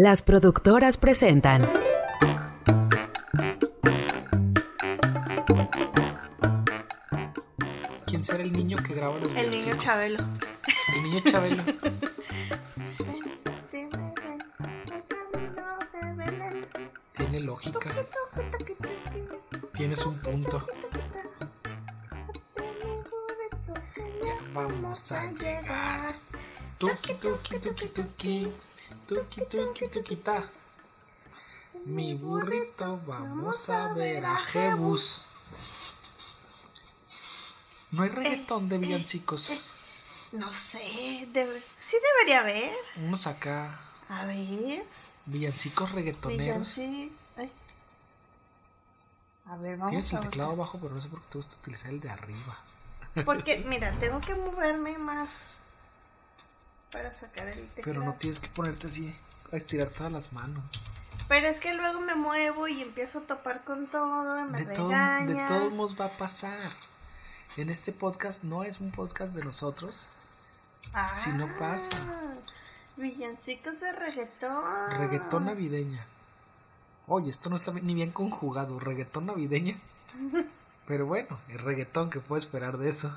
Las productoras presentan. ¿Quién será el niño que graba los El niño? Chabelo. El niño Chabelo. Tiene lógica. Tienes un punto. Ya vamos a llegar. Tuki, tuki, tuki, tuki. Tuki, tuki, tuki, ta. Mi burrito, vamos a ver a Jebus. No hay reggaetón de villancicos. No sé, debe- sí debería haber. Unos acá, A ver, villancicos reggaetoneros. villancico. Ay. A ver, vamos Tienes el a teclado abajo, pero no sé por qué te gusta utilizar el de arriba. Porque, mira, tengo que moverme más para sacar el teclado. Pero no tienes que ponerte así a estirar todas las manos. Pero es que luego me muevo y empiezo a topar con todo, me De, todo- de todos modos va a pasar. En este podcast no es un podcast de nosotros. si no pasa. Ah, Villancicos de reggaetón. Reggaetón navideña. Oye, esto no está ni bien conjugado. Reggaetón navideña. Pero bueno, el reggaetón que puedo esperar de eso.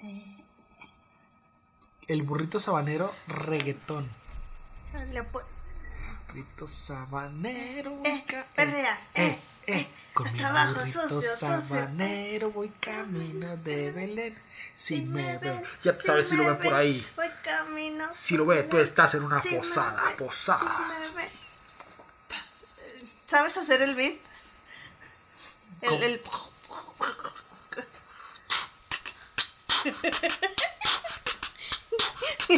Eh. El burrito sabanero, reggaetón. Le po- Burrito sabanero. Eh, perrea, eh, eh, Con hasta mi abajo, burrito sucio, sabanero voy camino de Belén. Si, Si me ven, ven, ya tú sabes si lo me ven por ahí. Voy camino. Si lo ves, tú estás en una Si me posada, ven, posada. si me. ¿Sabes hacer el beat? ¿Cómo? El, el...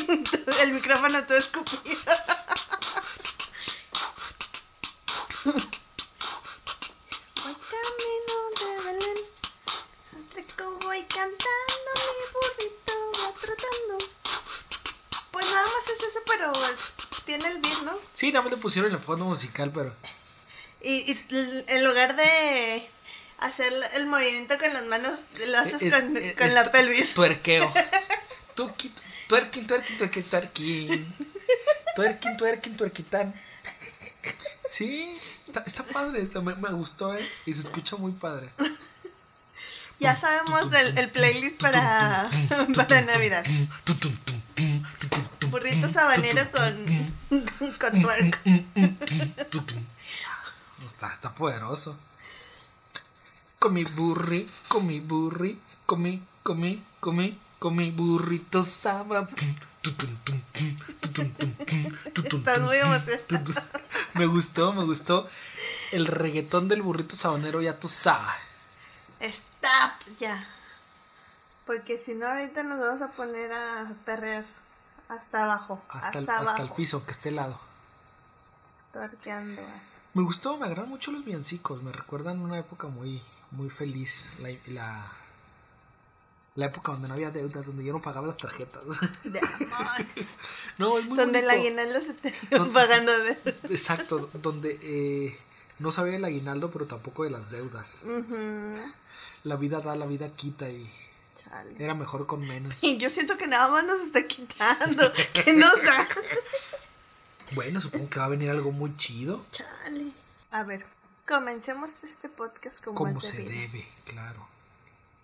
el micrófono todo escupido. Voy camino de Belén, rico voy cantando, mi burrito va trotando. Pues nada más es eso, pero tiene el beat, ¿no? Sí, nada más le pusieron el fondo musical, pero. Y, en lugar de hacer el movimiento con las manos, lo haces es- con, es- con es la tu- pelvis. Tuerqueo. Tuki, tuerquín, tuerquín, tuerquín, tuerquín. Tuerquín, tuerquín, tuerquitán. Sí, está, está padre, está, me, me gustó, ¿eh? Y se escucha muy padre. Ya sabemos el, el playlist para, para Navidad. Burrito sabanero con, con twerk. Está, está poderoso. Con mi burri, con mi burri, mi, con mi, con mi, burrito saba. Estás muy emocionado. Me gustó, me gustó. El reggaetón del burrito sabanero, ya tú sabes. Stop, ya. Porque si no, ahorita nos vamos a poner a perrear hasta abajo. Hasta, Hasta, el, abajo. hasta el piso, que esté helado. Tuerqueando. Me gustó, me agradan mucho los villancicos. Me recuerdan una época muy, muy feliz. La, la, la época donde no había deudas, donde yo no pagaba las tarjetas. De no, es muy Donde el aguinaldo se terminó pagando de. Exacto, donde eh, no sabía el aguinaldo, pero tampoco de las deudas. La vida da, la vida quita y Chale. era mejor con menos. Y yo siento que nada más nos está quitando. Que nos da. Bueno, supongo que va a venir algo muy chido. Chale. A ver, comencemos este podcast como, Como se debe, claro.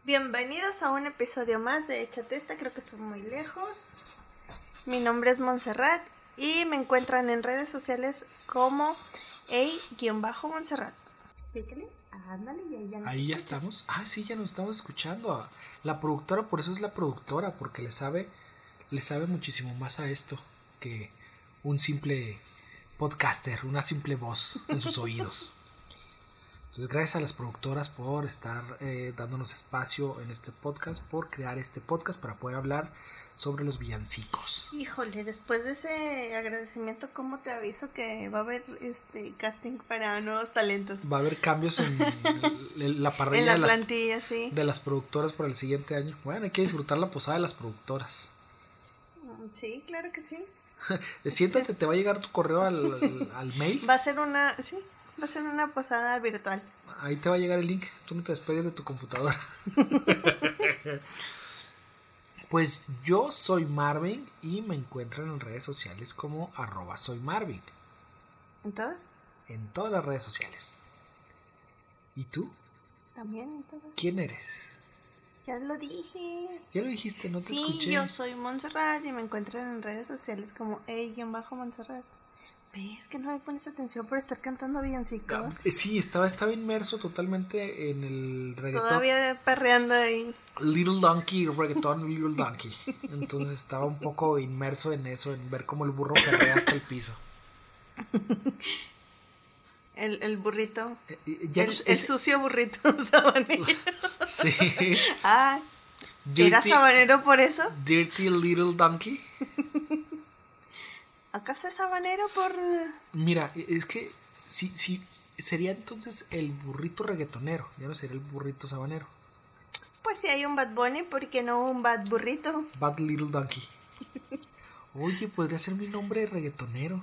Bienvenidos a un episodio más de Échate esta, creo que estoy muy lejos. Mi nombre es Montserrat y me encuentran en redes sociales como A-Montserrat. Pícale, ándale y ahí ya nos Ahí ya escuchas. estamos. Ah, sí, ya nos estamos escuchando. La productora, por eso es la productora, porque le sabe, le sabe muchísimo más a esto que un simple podcaster, una simple voz en sus oídos. Entonces, gracias a las productoras por estar eh, dándonos espacio en este podcast, por crear este podcast para poder hablar sobre los villancicos. Híjole, después de ese agradecimiento, ¿cómo te aviso que va a haber este casting para nuevos talentos? Va a haber cambios en la parrilla En la de, las, plantilla, sí. de las productoras para el siguiente año. Bueno, hay que disfrutar la posada de las productoras. Mm, Sí, claro que sí. Siéntate, te va a llegar tu correo al, al- al mail. Va a ser una, sí, va a ser una posada virtual. Ahí te va a llegar el link. Tú no te despegues de tu computadora. Pues yo soy Marvin y me encuentran en redes sociales como arroba soy Marvin. ¿En todas? En todas las redes sociales. ¿Y tú? También en todas. ¿Quién eres? Ya lo dije. Ya lo dijiste, no te sí, escuché. yo soy Montserrat y me encuentran en redes sociales como bajo ¿Ves que no me pones atención por estar cantando villancicos? Eh, Sí, estaba, estaba inmerso totalmente en el reggaetón. Todavía perreando ahí. Little Donkey, reggaetón Little Donkey. Entonces estaba un poco inmerso en eso, en ver cómo el burro perrea hasta el piso. El, el burrito. Eh, ya el, no sé, el ese- sucio burrito sabanero. sí. ah, ¿era Dirty- sabanero por eso? Dirty Little Donkey. ¿Acaso es sabanero por...? Mira, e, es que sí, sí, sería entonces el burrito reggaetonero, ya no sería el burrito sabanero. Pues si hay un Bad Bunny, ¿por qué no un Bad Burrito? Bad Little Donkey. Oye, podría ser mi nombre reggaetonero.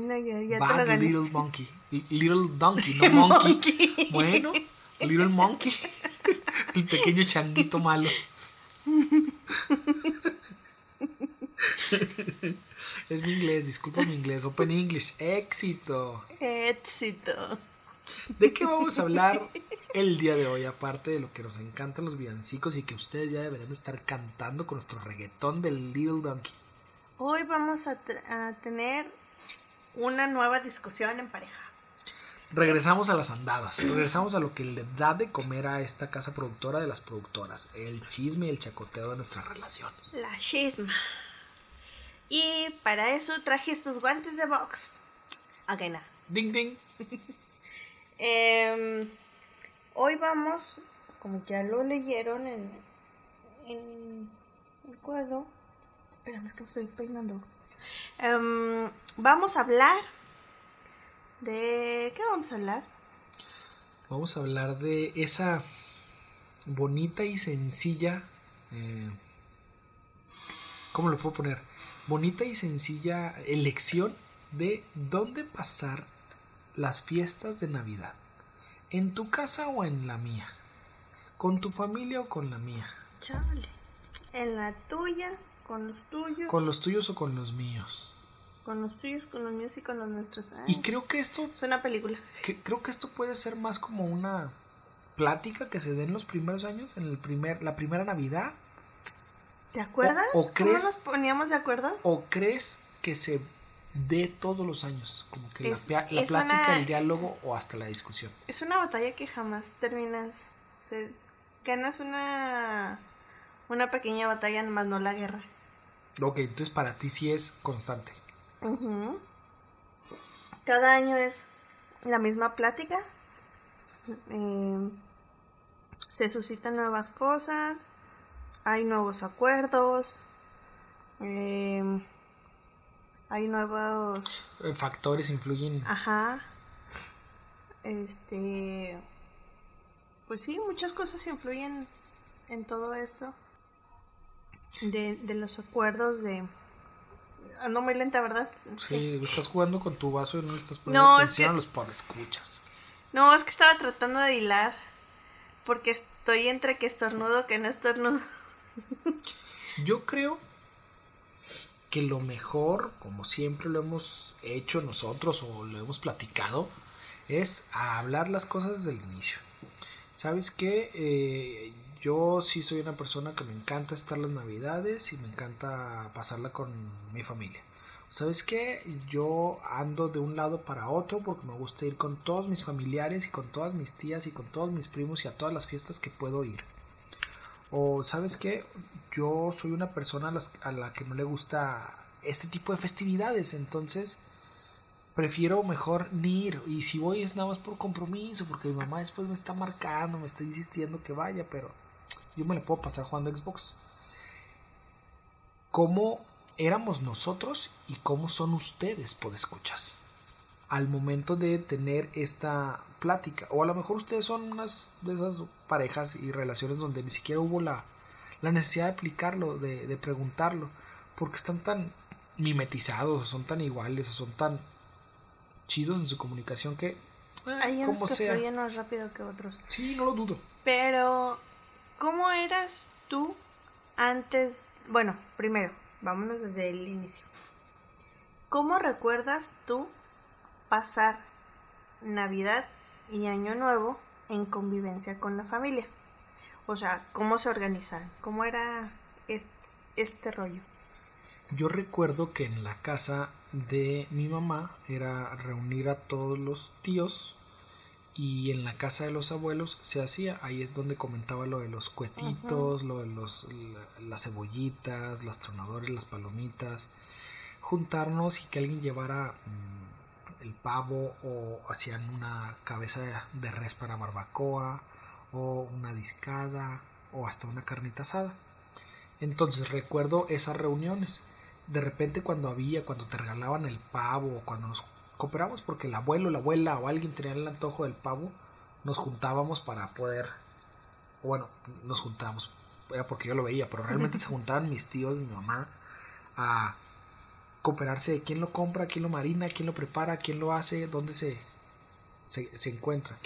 No, ya, ya te lo Bad gané. Little Monkey. Little Donkey, no Monkey. Monkey. Bueno, Little Monkey. El pequeño changuito malo. Es mi inglés, disculpa mi inglés. Open English, éxito. Éxito. ¿De qué vamos a hablar el día de hoy? Aparte de lo que nos encantan los villancicos y que ustedes ya deberían estar cantando con nuestro reggaetón del Little Donkey. Hoy vamos a, a tener una nueva discusión en pareja. Regresamos a las andadas, regresamos a lo que le da de comer a esta casa productora de las productoras, el chisme y el chacoteo de nuestras relaciones. La chisma. Y para eso traje estos guantes de box. Ok, nada. Ding ding. Em, hoy vamos, como ya lo leyeron en, en el cuadro. Espérame, es que me estoy peinando. Em, vamos a hablar de. ¿Qué vamos a hablar? Vamos a hablar de esa bonita y sencilla. eh, ¿Cómo lo puedo poner? Bonita y sencilla elección de dónde pasar las fiestas de Navidad. ¿En tu casa o en la mía? ¿Con tu familia o con la mía? Chale. En la tuya, con los tuyos. ¿Con los tuyos o con los míos? Con los tuyos, con los míos y con los nuestros. Ay, Y creo que esto es una película. que- creo que esto puede ser más como una plática que se dé en los primeros años, en el primer, la primera Navidad, ¿Te acuerdas? o crees- ¿Cómo nos poníamos de acuerdo? o crees que se dé todos los años, como que Es- la, pia- la es plática, una- el diálogo o hasta la discusión. Es una batalla que jamás terminas. O sea, ganas una, una pequeña batalla, más no la guerra. Ok, entonces para ti sí es constante. Cada año es la misma plática. Eh, se suscitan nuevas cosas. Hay nuevos acuerdos. eh, hay nuevos. Eh, Factores influyen. Ajá. Este. Pues sí, muchas cosas influyen en todo esto. De, de los acuerdos de. Ando muy lenta, ¿verdad? Sí, estás jugando con tu vaso y no estás poniendo No, es atención que- a los podescuchas. No, es que estaba tratando de hilar. Porque estoy entre que estornudo que no estornudo. Yo creo que lo mejor, como siempre lo hemos hecho nosotros o lo hemos platicado, es hablar las cosas desde el inicio. ¿Sabes qué? Eh, yo sí soy una persona que me encanta estar las navidades y me encanta pasarla con mi familia. ¿Sabes qué? Yo ando de un lado para otro porque me gusta ir con todos mis familiares y con todas mis tías y con todos mis primos y a todas las fiestas que puedo ir. O sabes qué, yo soy una persona a, la que no le gusta este tipo de festividades, entonces prefiero mejor ni ir. Y si voy es nada más por compromiso, porque mi mamá después me está marcando, me está insistiendo que vaya, pero yo me la puedo pasar jugando Xbox. ¿Cómo éramos nosotros y cómo son ustedes, escuchas Al momento de tener esta plática. O a lo mejor ustedes son unas de esas parejas y relaciones donde ni siquiera hubo la, la necesidad de aplicarlo, de, de preguntarlo. Porque están tan mimetizados, o son tan iguales, o son tan chidos en su comunicación que... eh, Hay unos como que sea. fluyen más rápido que otros. Sí, no lo dudo. Pero, ¿cómo eras tú antes, bueno, primero, vámonos desde el inicio. ¿Cómo recuerdas tú pasar Navidad y Año Nuevo en convivencia con la familia? O sea, ¿cómo se organizan? ¿Cómo era este, este rollo? Yo recuerdo que en la casa de mi mamá era reunir a todos los tíos y en la casa de los abuelos se hacía, ahí es donde comentaba lo de los cuetitos, lo de los las cebollitas, los tronadores, las palomitas, juntarnos y que alguien llevara mm, el pavo o hacían una cabeza de res para barbacoa o una discada o hasta una carnita asada. Entonces recuerdo esas reuniones. De repente cuando había, cuando te regalaban el pavo, o cuando nos cooperamos porque el abuelo, la abuela o alguien tenía el antojo del pavo, nos juntábamos para poder, bueno, nos juntábamos, era porque yo lo veía, pero realmente se juntaban mis tíos, mi mamá, a cooperarse de quién lo compra, quién lo marina, quién lo prepara, quién lo hace, dónde se, se, se encuentra.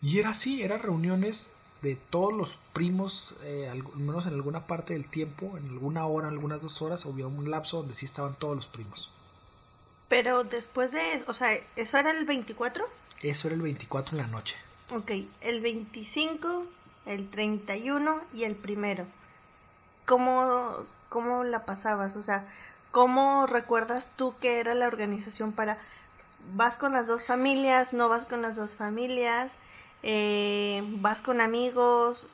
Y era así, eran reuniones de todos los primos, eh, al menos en alguna parte del tiempo, en alguna hora, en algunas dos horas, había un lapso donde sí estaban todos los primos. Pero después de, o sea, ¿eso era el 24? Eso era el 24 en la noche. Ok, el 25, el 31 y el primero. ¿Cómo, cómo la pasabas? O sea, ¿cómo recuerdas tú que era la organización para... ¿Vas con las dos familias? ¿No vas con las dos familias? eh, vas con amigos,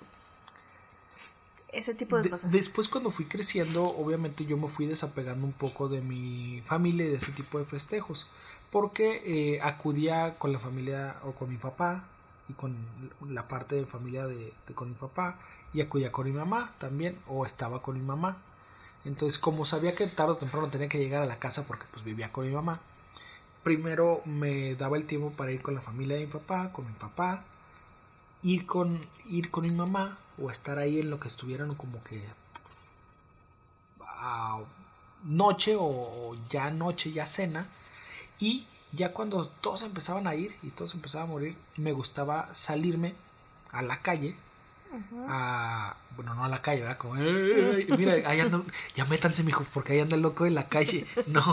ese tipo de, cosas. Después cuando fui creciendo, obviamente yo me fui desapegando un poco de mi familia y de ese tipo de festejos, porque eh, acudía con la familia o con mi papá y con la parte de familia de, con mi papá y acudía con mi mamá también o estaba con mi mamá. Entonces como sabía que tarde o temprano tenía que llegar a la casa porque pues vivía con mi mamá, primero me daba el tiempo para ir con la familia de mi papá, con mi papá, ir con, ir con mi mamá o estar ahí en lo que estuvieran como que a noche o, ya noche, ya cena. Y ya cuando todos empezaban a ir y todos empezaban a morir, me gustaba salirme a la calle. A, bueno, no a la calle, ¿verdad? Como, mira, ahí anda, ya métanse, mijo, porque ahí anda el loco en la calle. No,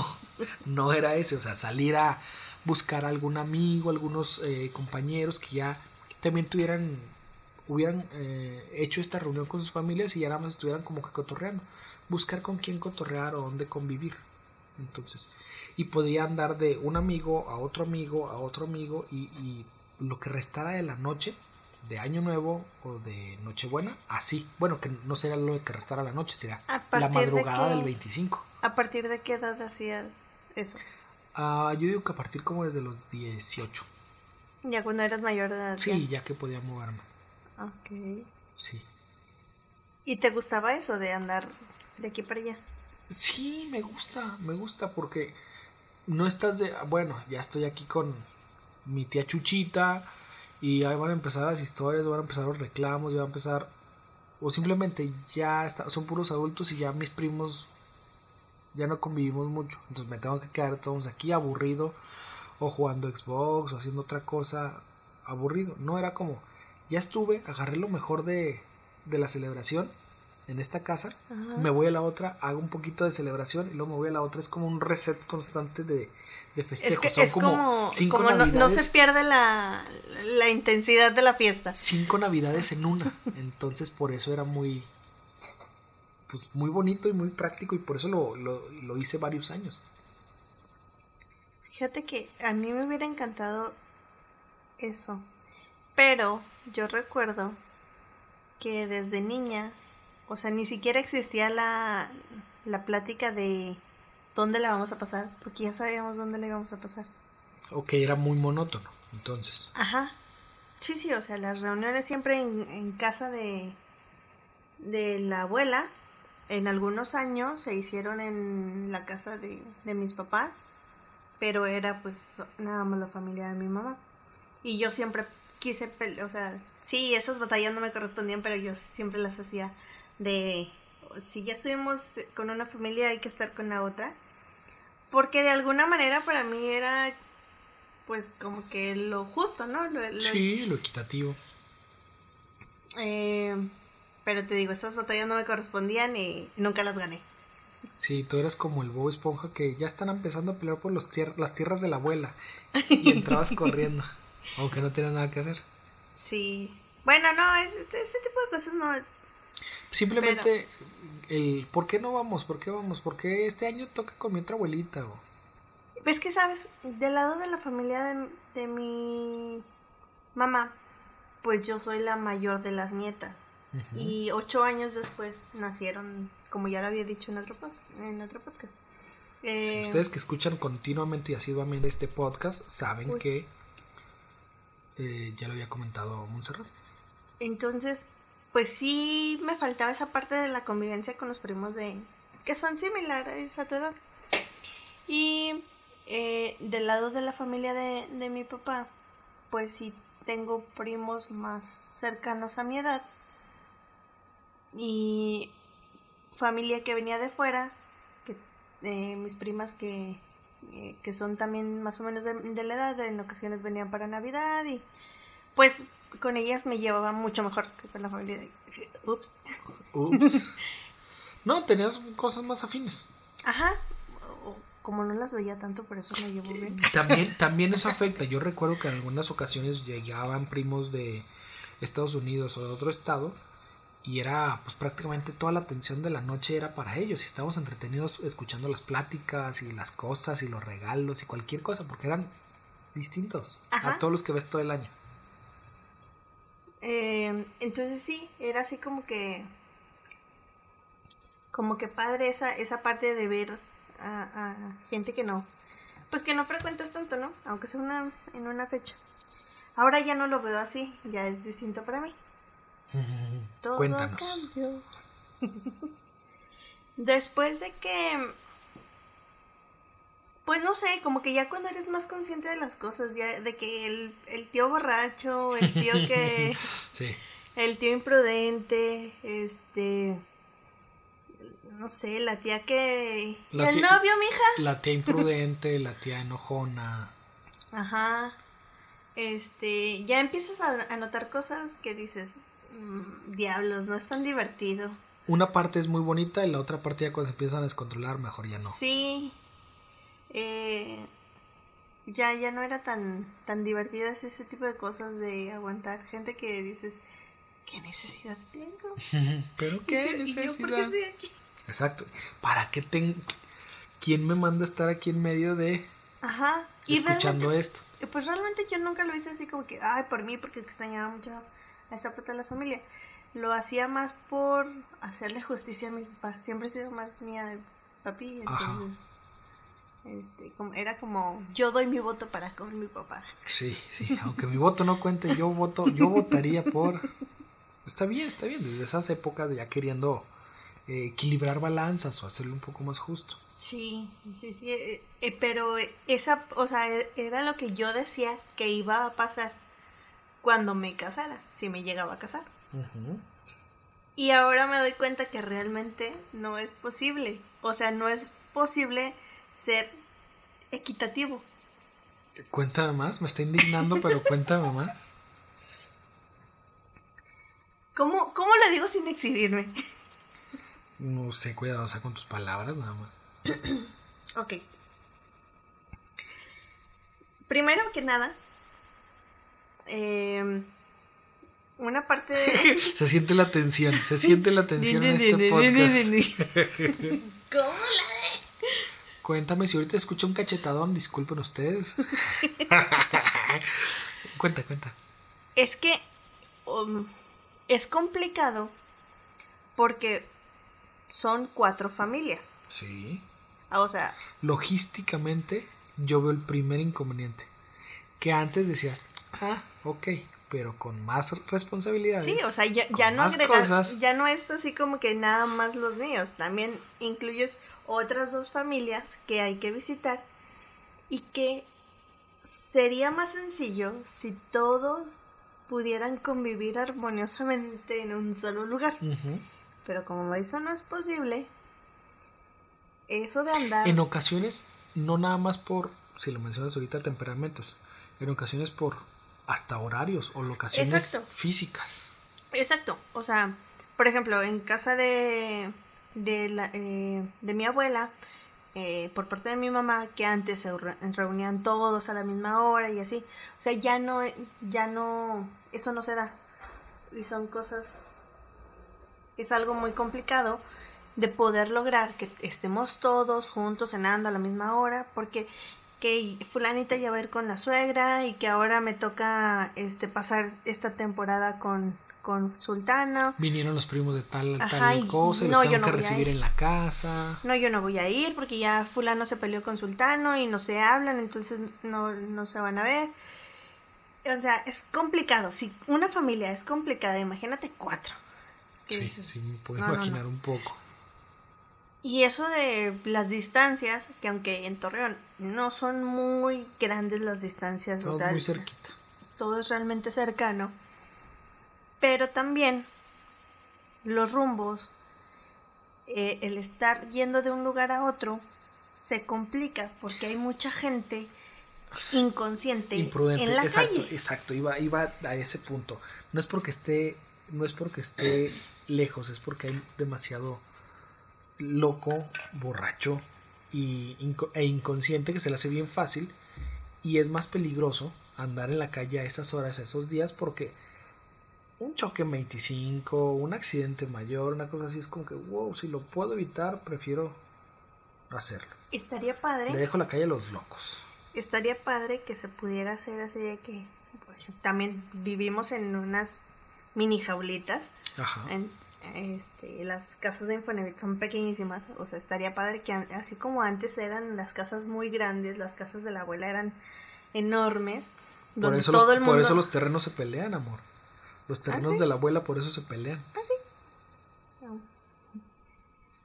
no era ese, o sea, salir a buscar a algún amigo, algunos eh, compañeros que ya también tuvieran, hubieran eh, hecho esta reunión con sus familias y ya nada más estuvieran como que cotorreando. Buscar con quién cotorrear o dónde convivir. Entonces, y podría andar de un amigo a otro amigo a otro amigo y lo que restara de la noche, de Año Nuevo o de Nochebuena, así. Bueno, que no sería lo que restara la noche, será la madrugada del 25. ¿A partir de qué edad hacías eso? Ah, yo digo que a partir como desde los 18. Ya cuando eras mayor de edad. Sí, ya, que podía moverme. Ok. Sí. ¿Y te gustaba eso de andar de aquí para allá? Sí, me gusta, me gusta porque no estás de, bueno, ya estoy aquí con mi tía Chuchita y ahí van a empezar las historias, van a empezar los reclamos, ya va a empezar, o simplemente ya está, son puros adultos y ya mis primos ya no convivimos mucho, entonces me tengo que quedar todos aquí aburrido o jugando Xbox o haciendo otra cosa aburrido. No era como, ya estuve, agarré lo mejor de, de la celebración en esta casa, me voy a la otra, hago un poquito de celebración y luego me voy a la otra. Es como un reset constante de, de festejos. Son como, cinco navidades. No, se pierde la, la, intensidad de la fiesta. Cinco navidades en una. Entonces por eso era muy, pues muy bonito y muy práctico y por eso lo, lo, lo hice varios años. Fíjate que a mí me hubiera encantado eso. Pero yo recuerdo que desde niña, o sea, ni siquiera existía la, la plática de dónde la vamos a pasar, porque ya sabíamos dónde la íbamos a pasar. Ok, era muy monótono, entonces. Ajá. Sí, sí, o sea, las reuniones siempre en, en casa de, de la abuela, en algunos años se hicieron en la casa de, de mis papás pero era pues nada más la familia de mi mamá. Y yo siempre quise, o sea, sí, esas batallas no me correspondían, pero yo siempre las hacía de, si ya estuvimos con una familia hay que estar con la otra. Porque de alguna manera para mí era pues como que lo justo, ¿no? sí, lo equitativo. Eh, Pero te digo, estas batallas no me correspondían y nunca las gané. Sí, tú eras como el Bob Esponja que ya están empezando a pelear por los tier- las tierras de la abuela. Y entrabas corriendo, aunque no tenías nada que hacer. Sí. Bueno, no, es- ese tipo de cosas no. Simplemente el ¿por qué no vamos? ¿Por qué vamos? ¿Por qué este año toca con mi otra abuelita? O- Es que, ¿sabes? Del lado de la familia de, de mi mamá, pues yo soy la mayor de las nietas. Y ocho años después nacieron, como ya lo había dicho en otro, post, en otro podcast. Eh, Ustedes que escuchan continuamente y asiduamente este podcast saben Uy. que eh, ya lo había comentado Montserrat. Entonces, pues sí me faltaba esa parte de la convivencia con los primos de que son similares a tu edad. Y eh, del lado de la familia de, de mi papá, pues sí tengo primos más cercanos a mi edad. Y familia que venía de fuera, que eh, mis primas que, eh, que son también más o menos de, de la edad, en ocasiones venían para Navidad y pues con ellas me llevaba mucho mejor que con la familia de... Ups. Ups. no, tenías cosas más afines. Ajá. Como no las veía tanto, por eso me llevo bien. También, también eso afecta. Yo recuerdo que en algunas ocasiones llegaban primos de Estados Unidos o de otro estado y era pues prácticamente toda la atención de la noche era para ellos y estábamos entretenidos escuchando las pláticas y las cosas y los regalos y cualquier cosa porque eran distintos Ajá. a todos los que ves todo el año. Eh, entonces sí, era así como que... Como que padre esa, esa parte de ver a, a gente que no... Pues que no frecuentas tanto, ¿no? Aunque sea una, en una fecha. Ahora ya no lo veo así, ya es distinto para mí. Todo Cuéntanos. cambió. Después de que. Pues no sé, como que ya cuando eres más consciente de las cosas, ya de que el, el tío borracho, el tío que. Sí. el tío imprudente, este. No sé, la tía que. La el tía- novio, mija. La tía imprudente, la tía enojona. Ajá. Este, ya empiezas a, a notar cosas que dices, "Mm, diablos, no es tan divertido. Una parte es muy bonita y la otra parte ya cuando se empiezan a descontrolar mejor ya no. Sí. Eh, ya, ya no era tan, tan divertidas ese tipo de cosas de aguantar gente que dices, ¿qué necesidad tengo? Pero ¿Y qué yo- necesidad. por qué estoy aquí? Exacto. ¿Para qué tengo... ¿Quién me manda a estar aquí en medio de Ajá. Y escuchando esto? pues realmente yo nunca lo hice así como que, ay, por mí, porque extrañaba mucho a esa parte de la familia. Lo hacía más por hacerle justicia a mi papá. Siempre he sido más mía de papi, Ajá. Este, era como, yo doy mi voto para con mi papá. Sí, sí. Aunque mi voto no cuente, yo voto, yo votaría por. Está bien, está bien. Desde esas épocas ya queriendo eh, equilibrar balanzas o hacerlo un poco más justo. Sí, sí, sí, eh, eh, pero esa, o sea, eh, era lo que yo decía que iba a pasar cuando me casara, si me llegaba a casar. Y ahora me doy cuenta que realmente no es posible. O sea, no es posible ser equitativo. Cuéntame más, me está indignando, pero cuéntame más. ¿Cómo, cómo lo digo sin exhibirme? No sé, cuidadosa con tus palabras, nada más. Ok. Primero que nada, eh, una parte de... Se siente la tensión, se siente la tensión en este podcast. ¿Cómo la Cuéntame si ahorita escucho un cachetadón, disculpen ustedes. cuenta, cuenta. Es que um, es complicado porque son cuatro familias. Sí. Ah, O sea, Logísticamente, yo veo el primer inconveniente. Que antes decías, ah, ok, pero con más responsabilidades. sí, o sea, ya, ya no agregas, ya no es así como que nada más los míos. También incluyes otras dos familias que hay que visitar y que sería más sencillo si todos pudieran convivir armoniosamente en un solo lugar. Pero como eso no es posible, eso de andar... En ocasiones, no nada más por, si lo mencionas ahorita, temperamentos. En ocasiones por hasta horarios o locaciones Exacto. físicas. Exacto, o sea, por ejemplo, en casa de, de, la, eh, de mi abuela, eh, por parte de mi mamá, que antes se re- reunían todos a la misma hora y así. O sea, ya no, ya no, eso no se da. Y son cosas, es algo muy complicado de poder lograr que estemos todos juntos cenando a la misma hora, porque que fulanita ya va a ir con la suegra y que ahora me toca este pasar esta temporada con, con Sultana. Vinieron los primos de tal, Ajá, tal y cosa y no, los yo no que voy a recibir ir. en la casa. No, yo no voy a ir porque ya fulano se peleó con Sultano y no se hablan, entonces no, no se van a ver. O sea, es complicado. Si una familia es complicada, imagínate cuatro. ¿Qué Sí, dices? sí, me puedo No, no, no. imaginar un poco. Y eso de las distancias, que aunque en Torreón no son muy grandes las distancias, Estamos o sea, muy cerquita. todo es realmente cercano, pero también los rumbos, eh, el estar yendo de un lugar a otro, se complica porque hay mucha gente inconsciente Imprudente. en la exacto, calle. exacto. Iba, iba a ese punto. No es porque esté, no es porque esté lejos, es porque hay demasiado loco, borracho y e inconsciente que se le hace bien fácil y es más peligroso andar en la calle a esas horas, a esos días, porque un choque en 25, un accidente mayor, una cosa así, es como que, wow, si lo puedo evitar, prefiero hacerlo. Estaría padre. Le dejo la calle a los locos. estaría padre que se pudiera hacer así de que por también vivimos en unas mini jaulitas Ajá. en, este, las casas de Infonavit son pequeñísimas o sea estaría padre que así como antes eran las casas muy grandes las casas de la abuela eran enormes Por donde eso, todo los, el mundo por eso los terrenos se pelean, amor. Los terrenos sí? de la abuela por eso se pelean. ¿Ah, sí? No.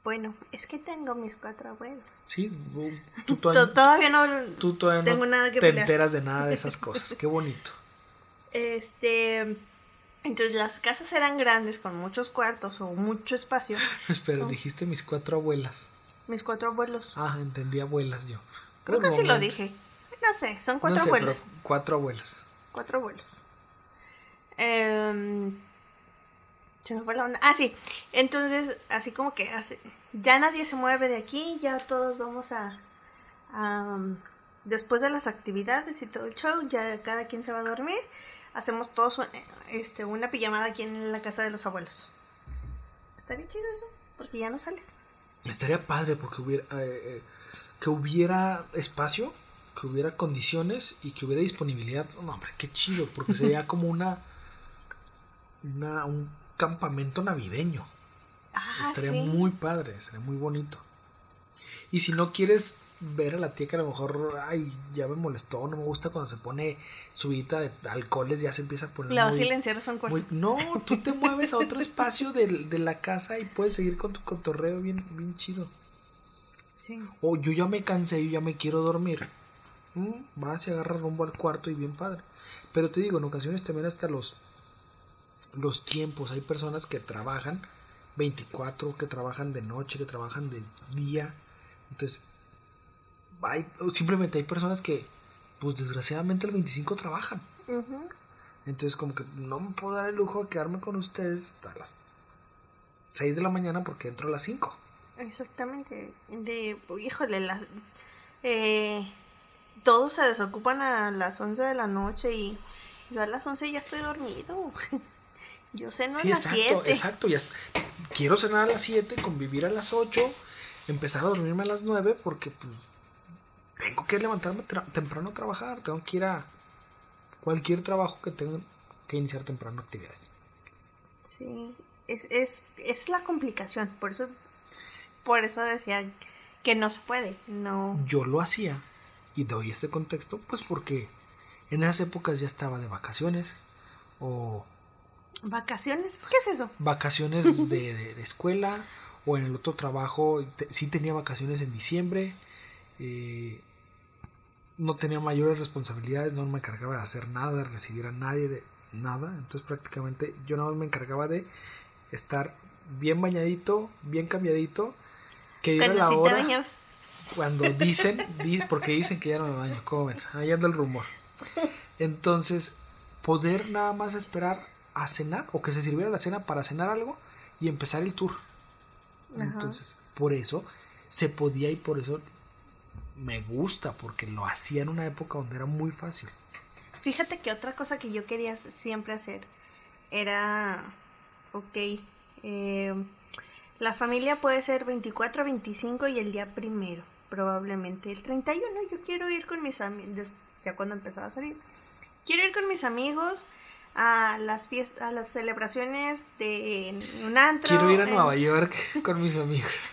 bueno es que tengo mis cuatro abuelos Sí, tú, To- todavía, todavía no tú todavía tengo no nada que te pelear. enteras de nada de esas cosas. Qué bonito. Este, entonces las casas eran grandes con muchos cuartos o mucho espacio. Espera, dijiste mis cuatro abuelas. Mis cuatro abuelos. Ah, entendí abuelas yo. Creo que sí lo dije. No sé, son No cuatro sé, pero cuatro abuelas. Cuatro abuelos. Em, se me fue la onda. Ah, sí. Entonces, así como que ya nadie se mueve de aquí, ya todos vamos a, a, um, después de las actividades y todo el show, ya cada quien se va a dormir. Hacemos todos un- este, una pijamada aquí en la casa de los abuelos. Estaría chido eso, porque ya no sales. Estaría padre porque hubiera eh, eh, que hubiera espacio, que hubiera condiciones y que hubiera disponibilidad. No, hombre, qué chido, porque sería como una, una un campamento navideño. Ah, Estaría sí. muy padre, estaría muy bonito. Y si no quieres ver a la tía que a lo mejor, ay, ya me molestó, no me gusta cuando se pone subida de alcoholes, ya se empieza a poner La vas a un cuarto. no, tú te mueves a otro espacio de, la casa y puedes seguir con tu cotorreo bien, bien chido. Sí. O yo ya me cansé, yo ya me quiero dormir. Mm, vas y agarras rumbo al cuarto y bien padre. Pero te digo, en ocasiones también hasta los, los tiempos. Hay personas que trabajan 24, que trabajan de noche, que trabajan de día. Entonces, hay, simplemente hay personas que, pues desgraciadamente el 25 trabajan. Entonces, como que no me puedo dar el lujo de quedarme con ustedes hasta las 6 de la mañana porque entro a las 5. Exactamente. De, híjole, las, eh, todos se desocupan a las 11 de la noche y yo a las 11 ya estoy dormido. Yo ceno Sí, a las exacto, 7. exacto. Ya quiero cenar a las 7, convivir a las 8, empezar a dormirme a las 9 porque pues tengo que levantarme temprano a trabajar, tengo que ir a cualquier trabajo que tenga que iniciar temprano actividades. Sí, es, es, es la complicación. Por eso, por eso decía que no se puede. No. Yo lo hacía y doy este contexto pues porque en esas épocas ya estaba de vacaciones o ¿Vacaciones? ¿Qué es eso? vacaciones de, de- de escuela o en el otro trabajo te- sí tenía vacaciones en diciembre eh, no tenía mayores responsabilidades no me encargaba de hacer nada de recibir a nadie de nada entonces prácticamente yo nada más me encargaba de estar bien bañadito bien cambiadito que ir a Cuando la hora bañabas. cuando dicen, di- porque dicen que ya no me baño, ¿cómo ven? Ahí anda el rumor. Entonces, poder nada más esperar a cenar o que se sirviera la cena para cenar algo y empezar el tour. Entonces, por eso se podía y por eso me gusta, porque lo hacía en una época donde era muy fácil. Fíjate que otra cosa que yo quería siempre hacer era, ok, eh, la familia puede ser 24, 25 y el día primero, probablemente el 31. Yo quiero ir con mis amigos, ya cuando empezaba a salir, quiero ir con mis amigos a las fiestas, a las celebraciones de un antro. Quiero ir a Nueva York con mis amigos.